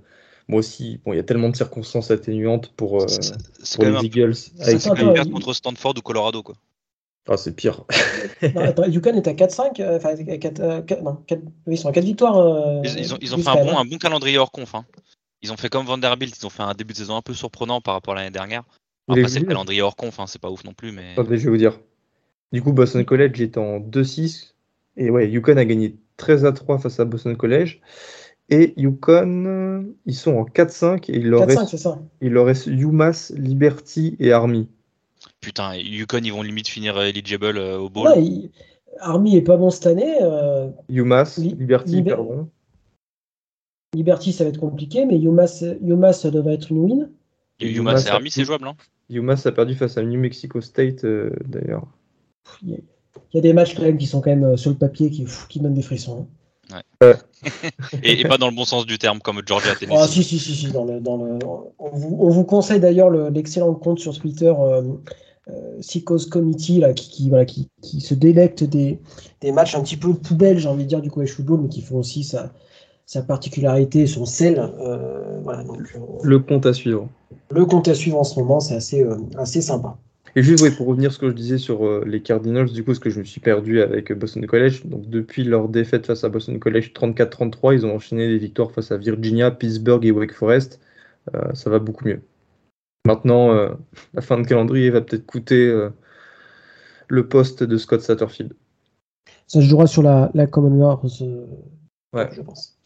Moi aussi, bon, il y a tellement de circonstances atténuantes pour, euh, les Eagles.
C'est quand même perdre contre Stanford ou Colorado. Quoi.
Ah, c'est pire. (laughs)
Yukon est à 4-5. Euh, enfin, non, ils sont à 4 victoires.
ils, ont, ils ont fait un bon, un bon, calendrier hors conf. Hein. Ils ont fait comme Vanderbilt, ils ont fait un début de saison un peu surprenant par rapport à l'année dernière. Après, c'est le calendrier hors conf, hein, c'est pas ouf non plus. Mais...
je vais vous dire. Du coup, Boston College est en 2-6. Et ouais, Yukon a gagné 13 à 3 face à Boston College. Et Yukon, ils sont en 4-5 et il leur, reste, il leur reste UMass, Liberty et Army.
Putain, Yukon, ils vont limite finir eligible euh, au bowl.
Ouais, Army est pas bon cette année. Euh...
UMass, Liberty, pardon.
Liberty, ça va être compliqué, mais UMass, ça devrait être une win.
UMass et Army, c'est jouable. Hein
UMass a perdu face à New Mexico State, euh, d'ailleurs.
Il y, a des matchs quand même qui sont quand même euh, sur le papier qui, qui donnent des frissons.
Hein. Ouais. (laughs) et, pas dans le bon sens du terme, comme Georgia Tennessee.
Ah, si, si, si, si dans le, dans le... On, vous, conseille d'ailleurs l'excellent compte sur Twitter euh, euh Committee là, qui, qui, voilà, qui, qui, se délecte des, des matchs un petit peu poubelles, j'ai envie de dire, du college football, mais qui font aussi ça, sa particularité, son sel. Euh, voilà, donc,
euh, le compte à suivre.
Le compte à suivre en ce moment, c'est assez, euh, assez sympa.
Et juste oui, pour revenir à ce que je disais sur les Cardinals, du coup, ce que je me suis perdu avec Boston College. Donc, depuis leur défaite face à Boston College 34-33, ils ont enchaîné des victoires face à Virginia, Pittsburgh et Wake Forest. ça va beaucoup mieux. Maintenant, la fin de calendrier va peut-être coûter le poste de Scott Satterfield.
Ça se jouera sur la, la Commonwealth,
ouais.
je pense.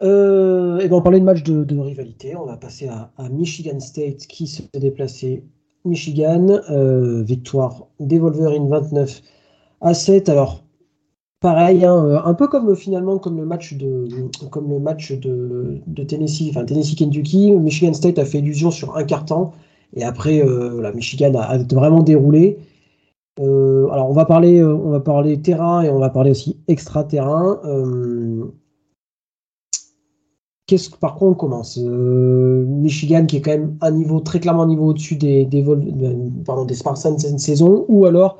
Euh, et ben on parlait de match de, rivalité. On va passer à, Michigan State qui se déplaçait Michigan. Euh, victoire des Wolverines 29 à 7. Alors, pareil, hein, euh, un peu comme finalement comme le match de, Tennessee, enfin Tennessee-Kentucky. Michigan State a fait illusion sur un quart-temps. Et après, voilà, Michigan a, vraiment déroulé. alors, on va, parler, terrain et on va parler aussi extra-terrain qu'est-ce par contre on commence euh, Michigan qui est quand même un niveau très clairement niveau au-dessus des des, des Spartans cette saison, ou alors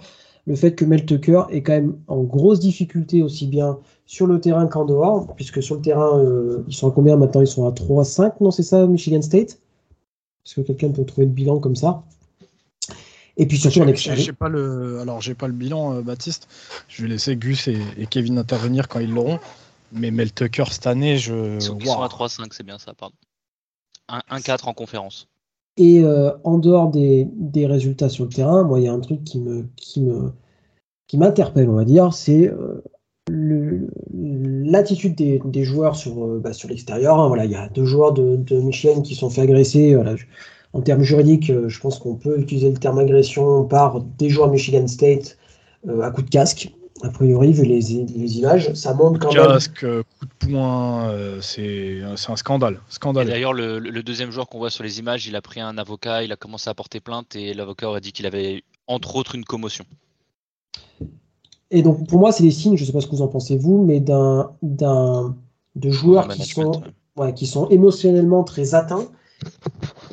le fait que Mel Tucker est quand même en grosse difficulté aussi bien sur le terrain qu'en dehors, puisque sur le terrain, euh, ils sont à combien maintenant? Ils sont à 3-5, non c'est ça, Michigan State? Est-ce que quelqu'un peut trouver le bilan comme ça? Et puis surtout,
on J'ai pas le, alors j'ai pas le bilan, euh, Baptiste. Je vais laisser Gus et, et Kevin intervenir quand ils l'auront. Mais Mel Tucker cette année, je.
Ils sont, à 3-5, c'est bien ça, pardon. 1-4 en conférence.
Et euh, en dehors des, des, résultats sur le terrain, moi, il y a un truc qui me, qui me, qui m'interpelle, on va dire, c'est euh, l'attitude des, des, joueurs sur, euh, bah, sur l'extérieur. Hein. voilà, il y a deux joueurs de, de Michigan qui sont fait agresser. Voilà, en termes juridiques, je pense qu'on peut utiliser le terme agression par des joueurs Michigan State à coup de casque a priori, vu les, images, ça montre quand
même. Coup de poing, euh, c'est un scandale. scandale.
D'ailleurs, le, deuxième joueur qu'on voit sur les images, il a pris un avocat, il a commencé à porter plainte et l'avocat aurait dit qu'il avait entre autres une commotion.
Et donc, pour moi, c'est des signes, je ne sais pas ce que vous en pensez vous, mais d'un de joueurs qui sont, qui sont émotionnellement très atteints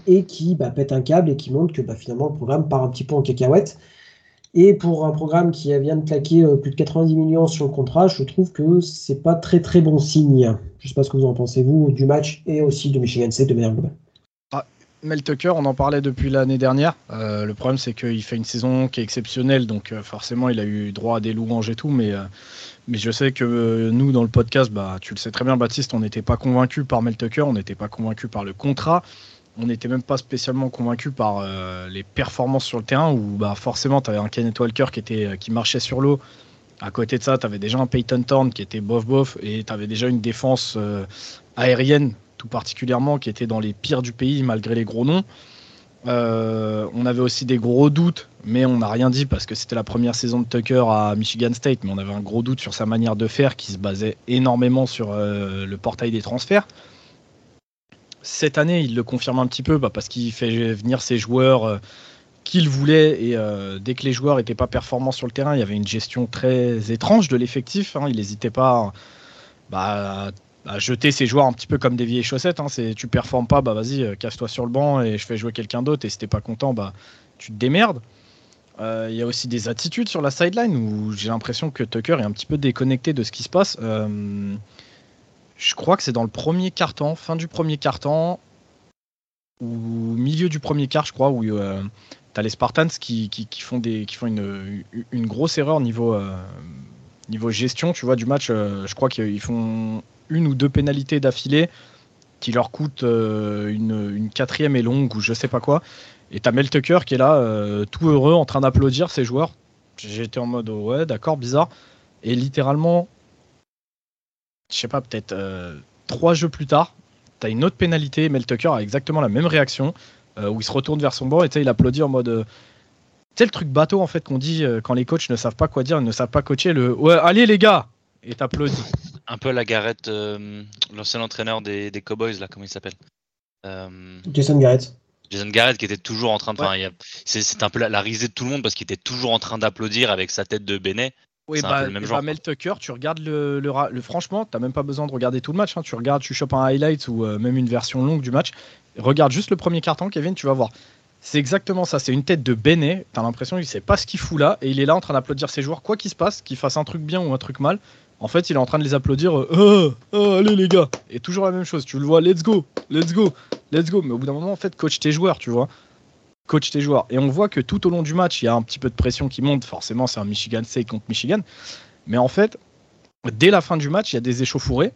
et qui bah, pètent un câble et qui montrent que bah, finalement le programme part un petit peu en cacahuète. Et pour un programme qui vient de claquer euh, plus de 90 millions sur le contrat, je trouve que c'est pas très très bon signe. Je sais pas ce que vous en pensez vous du match et aussi de Michigan State de manière globale.
Ah, Mel Tucker, on en parlait depuis l'année dernière. le problème, c'est qu'il fait une saison qui est exceptionnelle, donc forcément, il a eu droit à des louanges et tout, mais, mais je sais que nous, dans le podcast, bah, tu le sais très bien, Baptiste, on n'était pas convaincu par Mel Tucker, on n'était pas convaincu par le contrat on n'était même pas spécialement convaincu par euh, les performances sur le terrain où bah, forcément tu avais un Kenneth Walker qui, était, euh, qui marchait sur l'eau. À côté de ça, tu avais déjà un Peyton Thorne qui était bof-bof et tu avais déjà une défense euh, aérienne tout particulièrement qui était dans les pires du pays malgré les gros noms. on avait aussi des gros doutes, mais on n'a rien dit parce que c'était la première saison de Tucker à Michigan State, mais on avait un gros doute sur sa manière de faire qui se basait énormément sur le portail des transferts. Cette année, il le confirme un petit peu bah, parce qu'il fait venir ses joueurs euh, qu'il voulait et euh, dès que les joueurs n'étaient pas performants sur le terrain, il y avait une gestion très étrange de l'effectif. Hein. il n'hésitait pas bah, à jeter ses joueurs un petit peu comme des vieilles chaussettes. Hein. C'est tu performes pas, bah vas-y, euh, casse-toi sur le banc et je fais jouer quelqu'un d'autre. Et si t'es pas content, bah tu te démerdes. Il y a aussi des attitudes sur la sideline où j'ai l'impression que Tucker est un petit peu déconnecté de ce qui se passe. Je crois que c'est dans le premier quart-temps, fin du premier quart-temps, ou milieu du premier quart, je crois, où euh, tu as les Spartans qui, font, une, grosse erreur niveau, euh, niveau gestion tu vois, du match. Euh, je crois qu'ils font une ou deux pénalités d'affilée qui leur coûtent une, une, quatrième et longue ou je sais pas quoi. Et tu as Mel Tucker qui est là, tout heureux, en train d'applaudir ses joueurs. J'étais en mode ouais, d'accord, bizarre. Et littéralement, je sais pas, peut-être euh, trois jeux plus tard, tu as une autre pénalité. Mel Tucker a exactement la même réaction euh, où il se retourne vers son banc et il applaudit en mode. Euh, tu sais, le truc bateau en fait qu'on dit quand les coachs ne savent pas quoi dire, ils ne savent pas coacher le ouais, allez les gars et t'applaudis.
Un peu la Garrett, l'ancien entraîneur des, Cowboys, là, comment il s'appelle?
Jason Garrett.
Jason Garrett qui était toujours en train de. C'est un peu la, risée de tout le monde parce qu'il était toujours en train d'applaudir avec sa tête de Bénet.
Oui, bah, même bah, Mel Tucker, tu regardes le, le, le franchement, t'as même pas besoin de regarder tout le match. Hein. Tu regardes, tu chopes un highlight ou euh, même une version longue du match. Regarde juste le premier carton, Kevin, tu vas voir. C'est exactement ça. C'est une tête de Benet. T'as l'impression qu'il sait pas ce qu'il fout là et il est là en train d'applaudir ses joueurs, quoi qu'il se passe, qu'il fasse un truc bien ou un truc mal. En fait, il est en train de les applaudir. Euh, euh, allez les gars. Et toujours la même chose. Tu le vois, let's go, let's go, let's go. Mais au bout d'un moment, en fait, coach tes joueurs, tu vois coach tes joueurs. Et on voit que tout au long du match, il y a un petit peu de pression qui monte. Forcément, c'est un Michigan State contre Michigan. Mais en fait, dès la fin du match, il y a des échauffourées.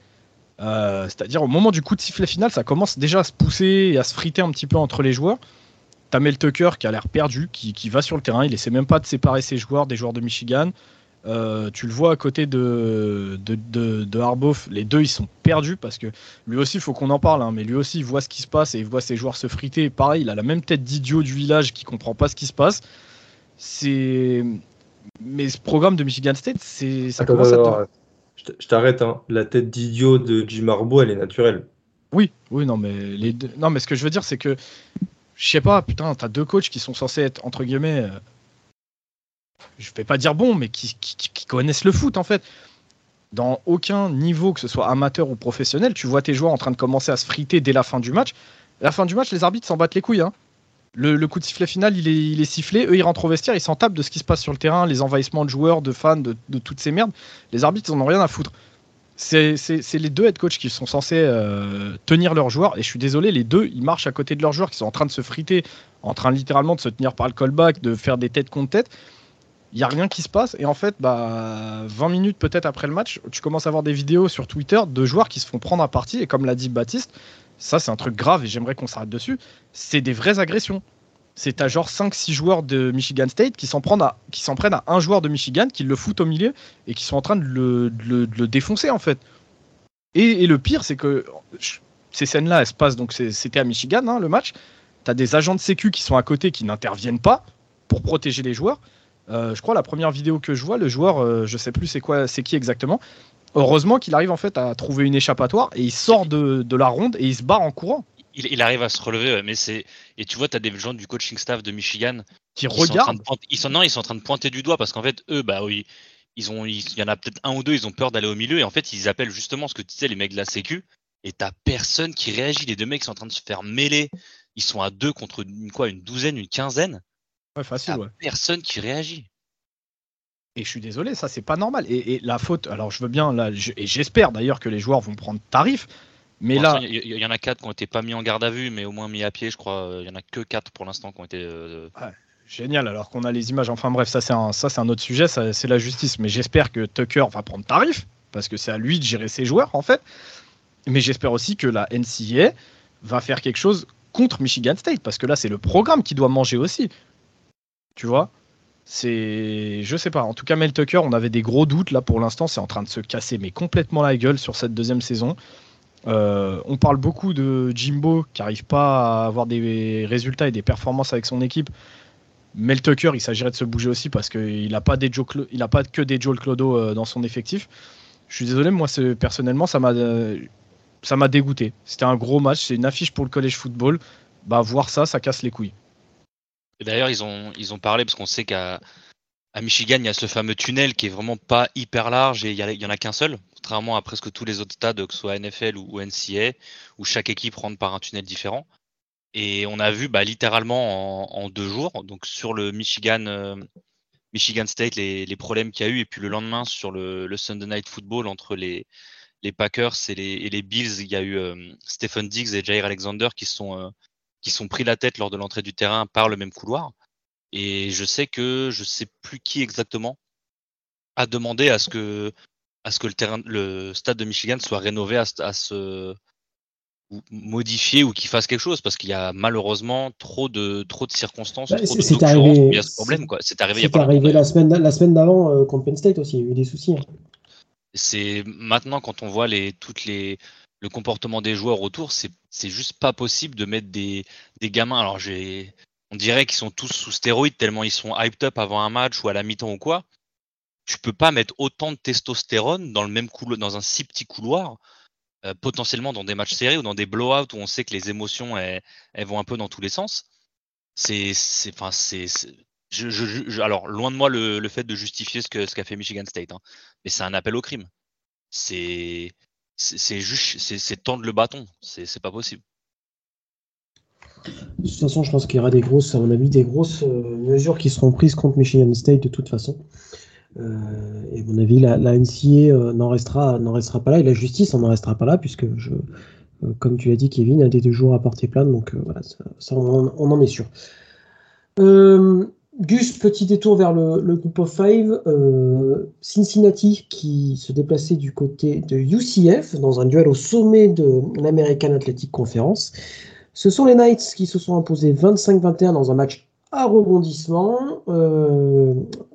Euh, c'est-à-dire au moment du coup de sifflet final, ça commence déjà à se pousser et à se friter un petit peu entre les joueurs. T'as Mel Tucker qui a l'air perdu, qui, qui, va sur le terrain, il essaie même pas de séparer ses joueurs des joueurs de Michigan. Euh, tu le vois à côté de, de, de, Harbaugh, les deux ils sont perdus parce que lui aussi il faut qu'on en parle, hein, mais lui aussi il voit ce qui se passe et il voit ses joueurs se friter. Pareil, il a la même tête d'idiot du village qui comprend pas ce qui se passe. C'est. Mais ce programme de Michigan State, c'est ça commence à.
Je t'arrête, hein. la tête d'idiot de Jim Harbaugh elle est naturelle.
Oui, oui, non, mais les non, mais ce que je veux dire, c'est que je sais pas, putain, t'as deux coachs qui sont censés être entre guillemets euh, je vais pas dire bon, mais qui, connaissent le foot en fait. Dans aucun niveau, que ce soit amateur ou professionnel, tu vois tes joueurs en train de commencer à se friter dès la fin du match. La fin du match, les arbitres s'en battent les couilles. Hein. Le, coup de sifflet final, il est, sifflé. Eux, ils rentrent au vestiaire, ils s'en tapent de ce qui se passe sur le terrain, les envahissements de joueurs, de fans, de, toutes ces merdes. Les arbitres, ils en ont rien à foutre. C'est les deux head coachs qui sont censés euh, tenir leurs joueurs. Et je suis désolé, les deux, ils marchent à côté de leurs joueurs qui sont en train de se friter, en train littéralement de se tenir par le callback, de faire des têtes contre tête il n'y a rien qui se passe. Et en fait, bah, 20 minutes peut-être après le match, tu commences à voir des vidéos sur Twitter de joueurs qui se font prendre à partie. Et comme l'a dit Baptiste, ça c'est un truc grave et j'aimerais qu'on s'arrête dessus. C'est des vraies agressions. C'est à genre 5-6 joueurs de Michigan State qui s'en prennent, à, un joueur de Michigan, qui le foutent au milieu et qui sont en train de le, défoncer en fait. Et, le pire, c'est que ces scènes-là, elles se passent, donc c'était à Michigan hein, le match. Tu as des agents de sécu qui sont à côté qui n'interviennent pas pour protéger les joueurs. Euh, je crois la première vidéo que je vois, le joueur, euh, je sais plus c'est quoi, c'est qui exactement. Heureusement qu'il arrive en fait à trouver une échappatoire et il sort de, la ronde et il se barre en courant.
Il, arrive à se relever, mais c'est et tu vois, tu as des gens du coaching staff de Michigan
qui regardent.
ils sont non, ils sont en train de pointer du doigt parce qu'en fait eux, bah oui, ils ont, il y en a peut-être un ou deux, ils ont peur d'aller au milieu et en fait ils appellent justement ce que tu disais les mecs de la Sécu et t'as personne qui réagit. Les deux mecs sont en train de se faire mêler. Ils sont à deux contre une, quoi, une douzaine, une quinzaine.
Ouais, facile, ouais.
Personne qui réagit.
Et je suis désolé, ça c'est pas normal. Et, la faute, alors je veux bien, là, et j'espère d'ailleurs que les joueurs vont prendre tarif,
Mais là, il y, en a quatre qui ont été pas mis en garde à vue, mais au moins mis à pied, je crois. Il y en a que quatre pour l'instant qui ont été.
génial, alors qu'on a les images. Enfin bref, ça c'est un, ça c'est un autre sujet, c'est la justice. Mais j'espère que Tucker va prendre tarif parce que c'est à lui de gérer ses joueurs en fait. Mais j'espère aussi que la NCA va faire quelque chose contre Michigan State parce que là c'est le programme qui doit manger aussi. Tu vois c'est, je sais pas. En tout cas, Mel Tucker, on avait des gros doutes là pour l'instant. C'est en train de se casser, mais complètement la gueule sur cette deuxième saison. Euh, on parle beaucoup de Jimbo qui n'arrive pas à avoir des résultats et des performances avec son équipe. Mel Tucker, il s'agirait de se bouger aussi parce qu'il n'a pas, que des Joel Clodo euh, dans son effectif. Je suis désolé, moi personnellement, ça m'a, dégoûté. C'était un gros match, c'est une affiche pour le collège football. Bah voir ça, ça casse les couilles.
D'ailleurs, ils ont, ils ont parlé parce qu'on sait qu'à à Michigan, il y a ce fameux tunnel qui est vraiment pas hyper large et il y, en a qu'un seul, contrairement à presque tous les autres stades, que ce soit NFL ou, NCA, où chaque équipe rentre par un tunnel différent. Et on a vu bah, littéralement en, deux jours, donc sur le Michigan, euh, Michigan State, les, problèmes qu'il y a eu, et puis le lendemain sur le, Sunday Night Football entre les, les Packers et les, Bills, il y a eu euh, Stephen Diggs et Jair Alexander qui sont euh, qui sont pris la tête lors de l'entrée du terrain par le même couloir. Et je sais que je sais plus qui exactement a demandé à ce que à ce que le terrain, le stade de Michigan soit rénové à, à ce modifié ou qu'il fasse quelque chose parce qu'il y a malheureusement trop de trop de circonstances, bah, trop de arrivé, il y a ce problème quoi.
C'est arrivé, a arrivé la semaine la semaine d'avant euh, contre Penn State aussi, il y a eu des soucis. Hein.
C'est maintenant quand on voit les toutes les le comportement des joueurs autour, c'est juste pas possible de mettre des, gamins. Alors on dirait qu'ils sont tous sous stéroïdes tellement ils sont hyped up avant un match ou à la mi-temps ou quoi. Tu peux pas mettre autant de testostérone dans le même couloir, dans un si petit couloir, euh, potentiellement dans des matchs serrés ou dans des blowouts où on sait que les émotions elles, vont un peu dans tous les sens. C'est, enfin je, alors loin de moi le, le fait de justifier ce que ce qu'a fait Michigan State, hein, mais c'est un appel au crime. C'est c'est juste, c'est tendre le bâton. C'est pas possible.
De toute façon, je pense qu'il y aura des grosses, à mon avis, des grosses euh, mesures qui seront prises contre Michigan State de toute façon. Euh, et à mon avis, la, la NCA euh, n'en restera, pas là et la justice n'en restera pas là puisque, je, comme tu l'as dit, Kevin a des deux jours à porter plainte. Donc voilà, ça, on, on, en est sûr. Gus, petit détour vers le, groupe of five. Euh, Cincinnati qui se déplaçait du côté de UCF dans un duel au sommet de l'American Athletic Conference. Ce sont les Knights qui se sont imposés 25-21 dans un match à rebondissement. Euh,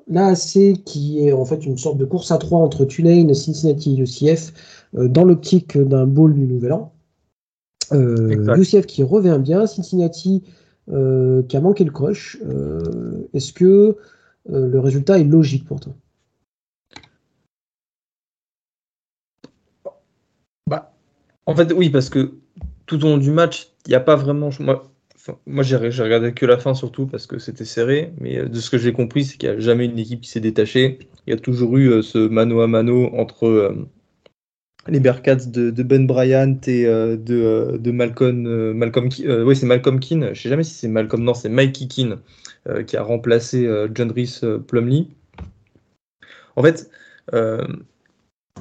L'AAC qui est en fait une sorte de course à trois entre Tulane, Cincinnati et UCF euh, dans l'optique d'un bowl du Nouvel An. UCF qui revient bien, Cincinnati euh, qui a manqué le crush. Euh, est-ce que euh, le résultat est logique pour toi?
Bah, En fait, oui, parce que tout au long du match, il n'y a pas vraiment. Moi, moi j'ai regardé que la fin surtout parce que c'était serré, mais de ce que j'ai compris, c'est qu'il n'y a jamais une équipe qui s'est détachée. Il y a toujours eu ce mano à mano entre les Bearcats de, Ben Bryant et euh, de, euh, de, Malcolm, euh, Malcolm oui c'est Malcolm Keane, je sais jamais si c'est Malcolm, non c'est Mikey Keane qui a remplacé John Rhys Plumley. En fait,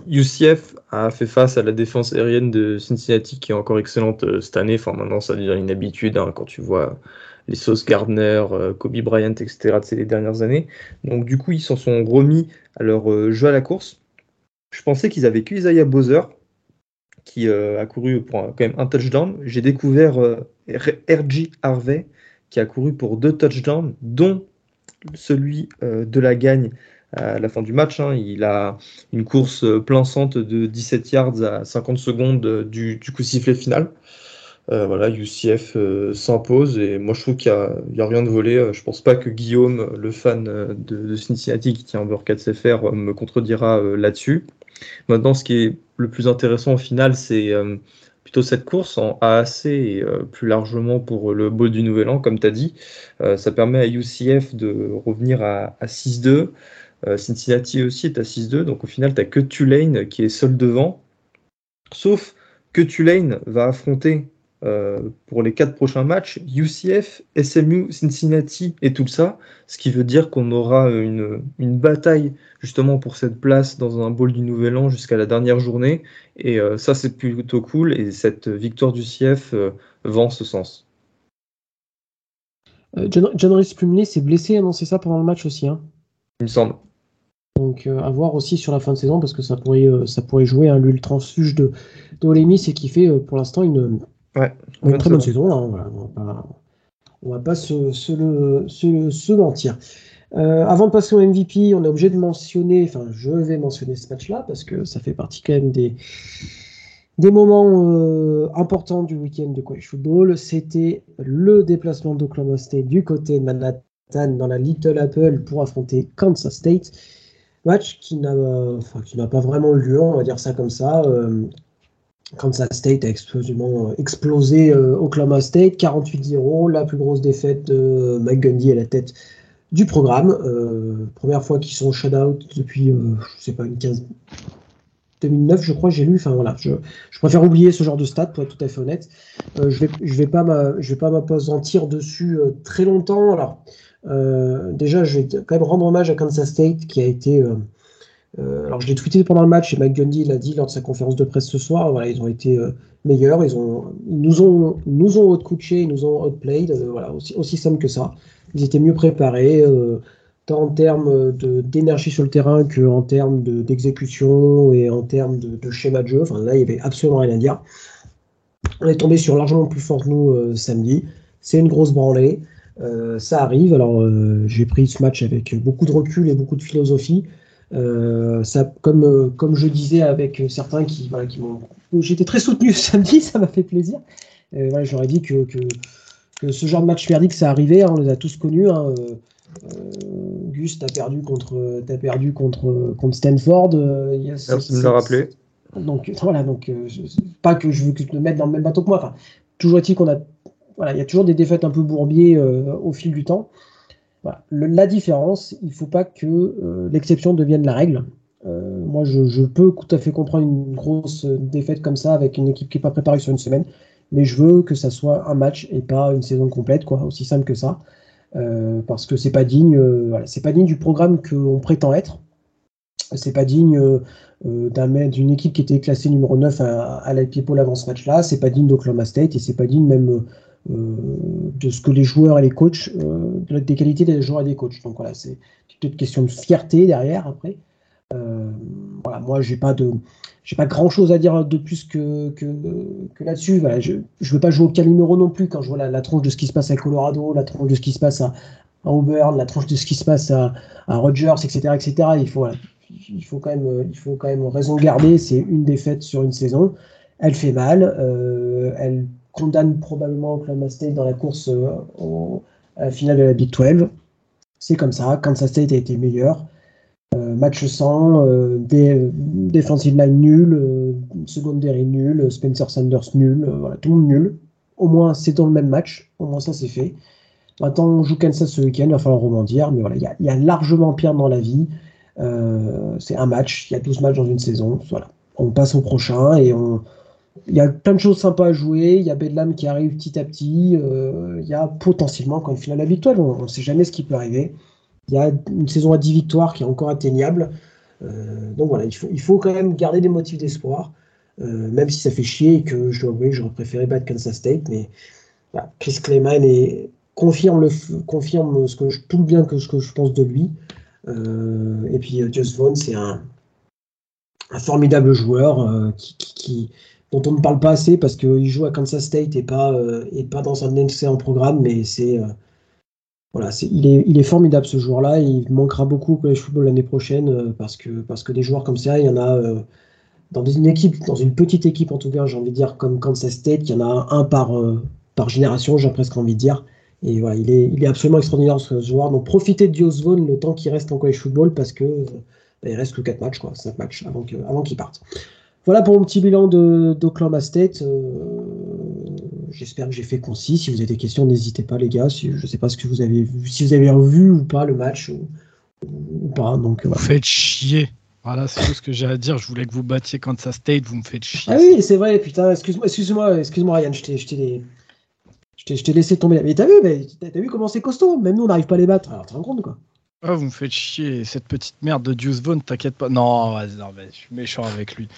UCF a fait face à la défense aérienne de Cincinnati qui est encore excellente cette année. Enfin maintenant ça devient une habitude hein, quand tu vois les Sauce Gardner, Kobe Bryant, etc. de ces dernières années. Donc du coup ils s'en sont remis à leur jeu à la course je pensais qu'ils avaient que Isaiah Bowser, qui euh, a couru pour quand même un touchdown. J'ai découvert euh, Harvey, qui a couru pour deux touchdowns, dont celui euh, de la gagne à la fin du match. Hein. Il a une course plein centre de 17 yards à 50 secondes du, coup sifflet final. voilà, UCF s'impose et moi je trouve qu'il n'y a, rien de volé. je pense pas que Guillaume, le fan de, Cincinnati qui tient un beurre 4 CFR, me contredira là-dessus. Maintenant, ce qui est le plus intéressant au final, c'est euh, plutôt cette course en AAC et euh, plus largement pour le Bowl du Nouvel An, comme tu as dit. Euh, ça permet à UCF de revenir à, 6-2. Cincinnati aussi est à 6-2. Donc au final, tu n'as que Tulane qui est seul devant. Sauf que Tulane va affronter pour les quatre prochains matchs, UCF, SMU, Cincinnati et tout ça, ce qui veut dire qu'on aura une, bataille justement pour cette place dans un bowl du Nouvel An jusqu'à la dernière journée. Et euh, ça, c'est plutôt cool. Et cette victoire du CF euh, va en ce sens.
John, John Plumley s'est blessé, annoncé ça pendant le match aussi. Hein.
Il me semble.
Donc à voir aussi sur la fin de saison parce que ça pourrait, ça pourrait jouer. un hein, Lui, le transfuge de, de c'est qui fait pour l'instant une,
Ouais,
une très bonne saison. Hein, on va pas, se, se, mentir. Euh, avant de passer au MVP, on est obligé de mentionner, enfin je vais mentionner ce match-là parce que ça fait partie quand même des, des moments euh, importants du week-end de college football. C'était le déplacement d'Oklahoma State du côté de Manhattan dans la Little Apple pour affronter Kansas State. Match qui n'a enfin, pas vraiment eu lieu, on va dire ça comme ça. Euh, Kansas State a euh, explosé euh, Oklahoma State, 48-0, la plus grosse défaite de Mike Gundy à la tête du programme. Euh, première fois qu'ils sont shut-out depuis, je sais pas, une 15... 2009, je crois, j'ai lu. Enfin voilà, je, préfère oublier ce genre de stats pour être tout à fait honnête. je vais, je vais pas je vais m'apesantir dessus très longtemps. Alors déjà, je vais quand même rendre hommage à Kansas State qui a été euh, alors je l'ai tweeté pendant le match et Mike Gundy l'a dit lors de sa conférence de presse ce soir. Voilà, ils ont été euh, meilleurs, ils, ont, nous ont nous ont outcoaché, ils nous ont outplayed. Euh, voilà, aussi, simple que ça. Ils étaient mieux préparés, tant en termes d'énergie sur le terrain qu'en termes d'exécution et en termes de, schéma de jeu. Enfin là, il n'y avait absolument rien à dire. On est tombé sur largement plus fort que nous samedi. C'est une grosse branlée. ça arrive. Alors j'ai pris ce match avec beaucoup de recul et beaucoup de philosophie. Euh, ça, comme, euh, comme je disais avec certains qui, voilà, qui m'ont. J'étais très soutenu (laughs) samedi, ça m'a fait plaisir. Euh, voilà, J'aurais dit que, que, que, ce genre de match que ça arrivait, hein, on les a tous connus. Hein. Gus, t'as perdu contre, as perdu contre, contre Stanford.
Merci de me le rappeler.
Donc voilà, donc pas que je veux que tu te mettes dans le même bateau que moi. Enfin, toujours est-il qu'on a, voilà, il y a toujours des défaites un peu bourbiers au fil du temps la différence, il ne faut pas que euh, l'exception devienne la règle. Euh, moi, je, peux tout à fait comprendre une grosse défaite comme ça avec une équipe qui n'est pas préparée sur une semaine, mais je veux que ça soit un match et pas une saison complète, quoi, aussi simple que ça, euh, parce que c'est pas digne, c'est pas digne du programme qu'on prétend être. C'est pas digne d'une équipe qui était classée numéro 9 à, à la People avant ce match-là. C'est pas digne d'Oklahoma State et c'est pas digne même euh, de ce que les joueurs et les coachs, euh, des qualités des joueurs et des coachs. Donc voilà, c'est une question de fierté derrière après. Euh, voilà, moi j'ai pas de j'ai pas grand chose à dire de plus que, que, là-dessus. Voilà, je ne veux pas jouer au cas numéro non plus quand je vois la, tronche de ce qui se passe à Colorado, la tronche de ce qui se passe à, Auburn, la tronche de ce qui se passe à, à Rogers, etc. etc. Il, faut, il, faut quand même, il faut quand même raison garder. C'est une défaite sur une saison. Elle fait mal. elle condamne probablement Oklahoma State dans la course euh, à la finale de la Big 12. C'est comme ça. Kansas State a été meilleur. Euh, match sans, euh, defensive line nul, secondary nul, Spencer Sanders nul, voilà, tout le monde nul. Au moins, c'est dans le même match. Au moins, ça, c'est fait. Maintenant, on joue Kansas ce week-end, il va falloir rebondir. Mais voilà, il y, a largement pire dans la vie. c'est un match, il y a 12 matchs dans une saison. Voilà. On passe au prochain et on, il y a plein de choses sympas à jouer. Il y a Bedlam qui arrive petit à petit. Euh, il y a potentiellement, quand il finit la victoire, on ne sait jamais ce qui peut arriver. Il y a une saison à 10 victoires qui est encore atteignable. Euh, donc voilà, il faut, il faut quand même garder des motifs d'espoir, euh, même si ça fait chier et que je dois avouer, j'aurais préféré battre Kansas State. Mais Chris Clayman confirme, confirme ce que tout le bien que ce que je pense de lui. et puis Just Vaughn, c'est un, formidable joueur qui dont on ne parle pas assez parce qu'il joue à Kansas State et pas, euh, dans un excellent programme, mais c'est euh, il, est, formidable ce joueur-là. Il manquera beaucoup au college football l'année prochaine euh, parce, que, des joueurs comme ça, il y en a dans une équipe, dans une petite équipe en tout cas, j'ai envie de dire comme Kansas State, il y en a un par, par génération, j'ai presque envie de dire. Et voilà, il est, absolument extraordinaire ce joueur. Donc profitez de Dios le temps qu'il reste en college football parce que bah, il reste que 4 matchs, quoi, 5 matchs avant qu'il parte. Voilà pour mon petit bilan d'Oklahoma State. Euh, j'espère que j'ai fait concis. Si vous avez des questions, n'hésitez pas, les gars. je ne sais pas ce que vous avez vu, si vous avez revu ou pas le match ou, pas. Donc,
Vous faites chier. Voilà, c'est tout ce que j'ai à dire. Je voulais que vous battiez Kansas State, vous me faites chier.
Ah oui, c'est vrai, putain, excuse-moi, excuse-moi, excuse-moi, Ryan, je t'ai, laissé tomber. Mais t'as vu, mais t'as vu comment c'est costaud? Même nous, on n'arrive pas à les battre. Alors, tu te rends compte, quoi?
Ah, vous me faites chier, cette petite merde de Deuce Vaughn, t'inquiète pas. Non, non mais je suis méchant avec lui.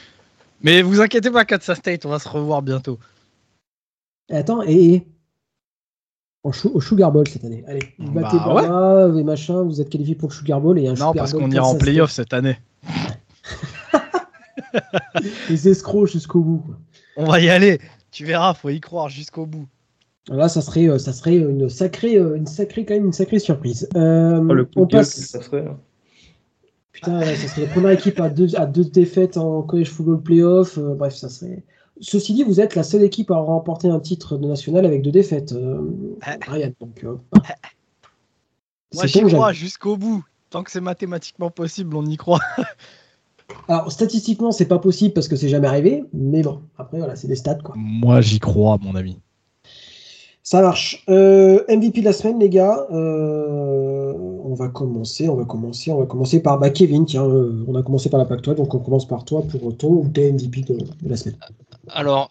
Mais vous inquiétez pas, Kansas State, on va se revoir bientôt.
attends, et, au Sugar Bowl cette année. Allez, vous bah battez ouais. et machin, vous êtes qualifié pour le Sugar Bowl et un
Non, parce qu'on ira en playoff cette année. (laughs)
Les escrocs jusqu'au bout.
On va y aller. Tu verras, faut y croire jusqu'au bout.
Là, ça serait, euh, ça serait une sacrée, euh, une sacrée, quand même une sacrée surprise. Euh,
oh, le on passe. Ça serait... Hein.
Putain, ça serait la première équipe à deux, à deux défaites en college football playoff. bref, ça serait. Ceci dit, vous êtes la seule équipe à remporter un titre de national avec deux défaites, euh, Ryan. Donc, euh,
Moi, j'y crois jusqu'au bout. Tant que c'est mathématiquement possible, on y croit. (laughs)
Alors, statistiquement, c'est pas possible parce que c'est jamais arrivé, mais bon, après, voilà, c'est des stats, quoi.
Moi, j'y crois, mon ami.
Ça marche. Euh, MVP de la semaine, les gars. Euh, on va commencer, on va commencer, on va commencer par bah, Kevin. Tiens, euh, on a commencé par la PAC toi, donc on commence par toi pour ton ou tes MVP de, la semaine.
Alors,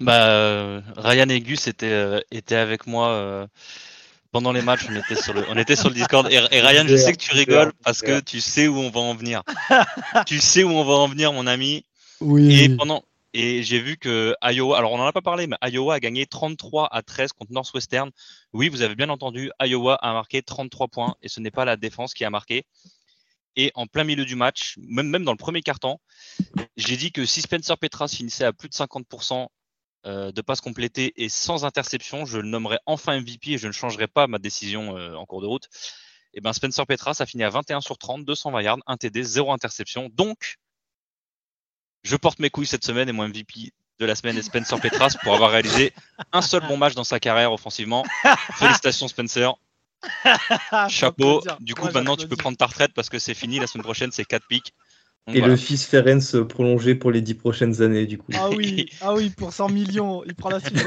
bah, Ryan et Gus étaient, étaient avec moi pendant les matchs. On était sur le, on était sur le Discord. Et, Ryan, je sais que tu rigoles parce que tu sais où on va en venir. tu sais où on va en venir, mon ami.
Oui.
Et pendant, et j'ai vu que Iowa, alors on n'en a pas parlé, mais Iowa a gagné 33 à 13 contre Northwestern. Oui, vous avez bien entendu, Iowa a marqué 33 points et ce n'est pas la défense qui a marqué. Et en plein milieu du match, même, dans le premier quart-temps, j'ai dit que si Spencer Petras finissait à plus de 50% euh, de passes complétées et sans interception, je le nommerais enfin MVP et je ne changerai pas ma décision euh, en cours de route. Et ben Spencer Petras a fini à 21 sur 30, 220 yards, 1 TD, 0 interception. Donc, je porte mes couilles cette semaine et mon MVP de la semaine est Spencer Petras pour avoir réalisé un seul bon match dans sa carrière offensivement. Félicitations Spencer. (laughs) Chapeau. Du coup, maintenant tu peux prendre ta retraite parce que c'est fini. La semaine prochaine, c'est 4 pics.
et le fils Ferenc prolongé pour les 10 prochaines années, du coup.
Ah oui, (laughs) ah oui pour 100 millions, il prend la suite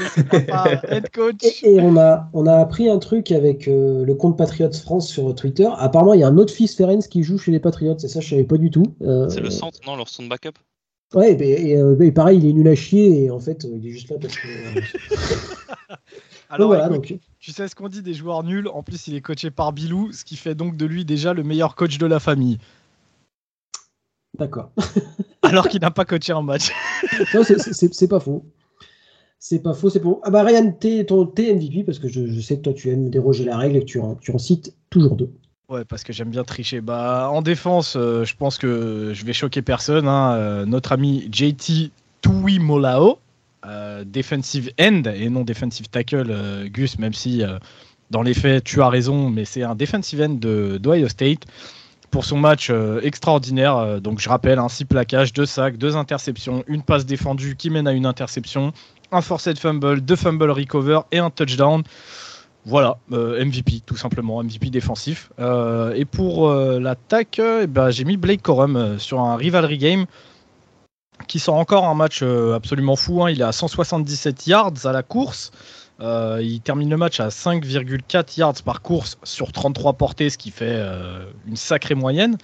head coach.
Et, on, a, on a appris un truc avec euh, le compte Patriots France sur Twitter. Apparemment, il y a un autre fils Ferenc qui joue chez les Patriots, et ça, je savais pas du tout.
Euh, c'est le centre, non Leur centre backup?
Ouais, et, euh, pareil, il est nul à chier et en fait, il est juste là parce que. Euh, (laughs)
Alors, voilà, donc... tu sais ce qu'on dit des joueurs nuls. En plus, il est coaché par Bilou, ce qui fait donc de lui déjà le meilleur coach de la famille.
D'accord. (laughs)
Alors qu'il n'a pas coaché un match.
non, c'est pas faux. C'est pas faux, c'est bon. Ah bah Ryan, t'es ton MVP parce que je, sais que toi tu aimes déroger la règle et que tu tu en cites toujours deux.
Ouais, parce que j'aime bien tricher. Bah, en défense, euh, je pense que je vais choquer personne. Hein. Euh, notre ami JT Tui Molao, euh, defensive end et non defensive tackle, Gus, même si dans les faits tu as raison, mais c'est un defensive end de d'Ohio State pour son match extraordinaire. donc je rappelle, un 6 plaquages, 2 sacs, 2 interceptions, une passe défendue qui mène à une interception, un forced fumble, 2 fumble recover et un touchdown. Voilà, euh, MVP tout simplement, MVP défensif. Euh, et pour euh, l'attaque, eh ben, j'ai mis Blake Corum sur un rivalry game qui sort encore un match absolument fou. Hein. Il est à 177 yards à la course. il termine le match à 5,4 yards par course sur 33 portées, ce qui fait une sacrée moyenne.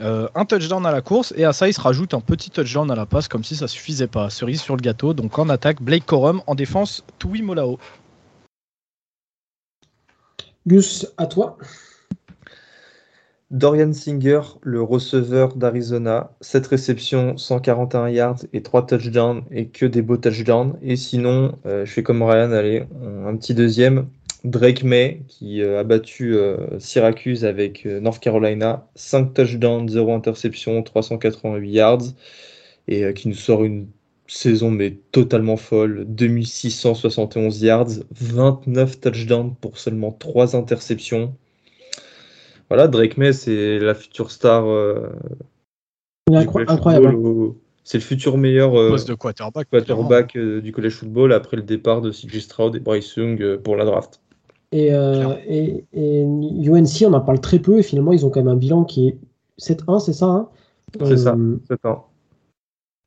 un touchdown à la course et à ça il se rajoute un petit touchdown à la passe comme si ça suffisait pas. Cerise sur le gâteau. Donc en attaque Blake Corum, en défense Tui Molao.
Gus, à toi.
Dorian Singer, le receveur d'Arizona, 7 réceptions, 141 yards et 3 touchdowns et que des beaux touchdowns. Et sinon, euh, je fais comme Ryan, allez, un petit deuxième. Drake May qui euh, a battu euh, Syracuse avec North Carolina, 5 touchdowns, 0 interception, 388 yards et qui nous sort une saison mais totalement folle, 2671 yards, 29 touchdowns pour seulement 3 interceptions. Voilà, Drake May, c'est la future star. Euh,
incroyable.
C'est le futur meilleur euh,
de quarterback,
quarterback euh, du college football après le départ de CJ Stroud et Bryce Young pour la draft.
Et, et, UNC, on en parle très peu et finalement, ils ont quand même un bilan qui est 7-1, c'est ça hein?
C'est ça, 7-1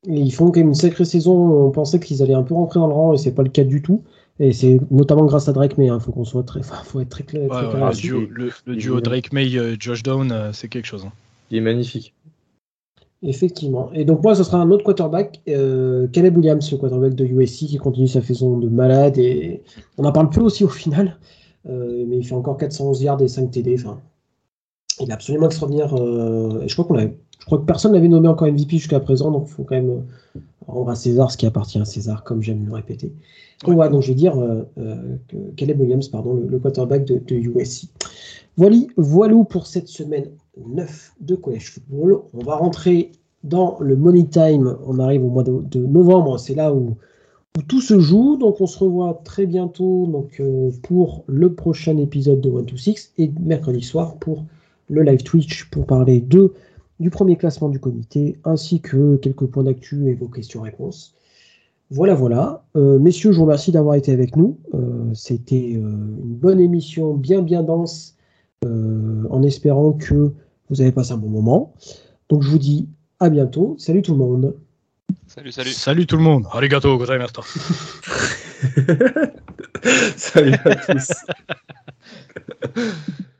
ils font quand même une sacrée saison. On pensait qu'ils allaient un peu rentrer dans le rang et c'est pas le cas du tout. Et c'est notamment grâce à Drake May. Il hein. faut qu'on soit très, faut être très clair.
le, duo, Drake May, euh, Josh Down, euh, c'est quelque chose. Hein.
Il est magnifique.
Effectivement. Et donc moi, ce sera un autre quarterback, euh, Caleb Williams, le quarterback de USC, qui continue sa saison de malade. Et on en parle peu aussi au final, euh, mais il fait encore 411 yards et 5 TD. Enfin, il est absolument extraordinaire. Euh, et je crois qu'on je crois que personne n'avait nommé encore MVP jusqu'à présent, donc il faut quand même rendre à César ce qui appartient à César, comme j'aime le répéter. Donc, voilà, donc je vais dire que Caleb Williams, pardon, le, quarterback de, de USC. Voilà, voilà pour cette semaine 9 de Collège Football. On va rentrer dans le Money Time. On arrive au mois de, novembre. C'est là où, tout se joue. Donc on se revoit très bientôt donc, euh, pour le prochain épisode de 1 to 6 et mercredi soir pour le live Twitch pour parler de, du premier classement du comité ainsi que quelques points d'actu et vos questions-réponses. Voilà, voilà. Euh, messieurs, je vous remercie d'avoir été avec nous. Euh, c'était une bonne émission, bien, bien dense euh, en espérant que vous avez passé un bon moment. Donc je vous dis à bientôt. Salut tout le monde.
Salut, salut.
Salut tout le monde. Arigato gozaimashita. (laughs)
salut à tous. (laughs)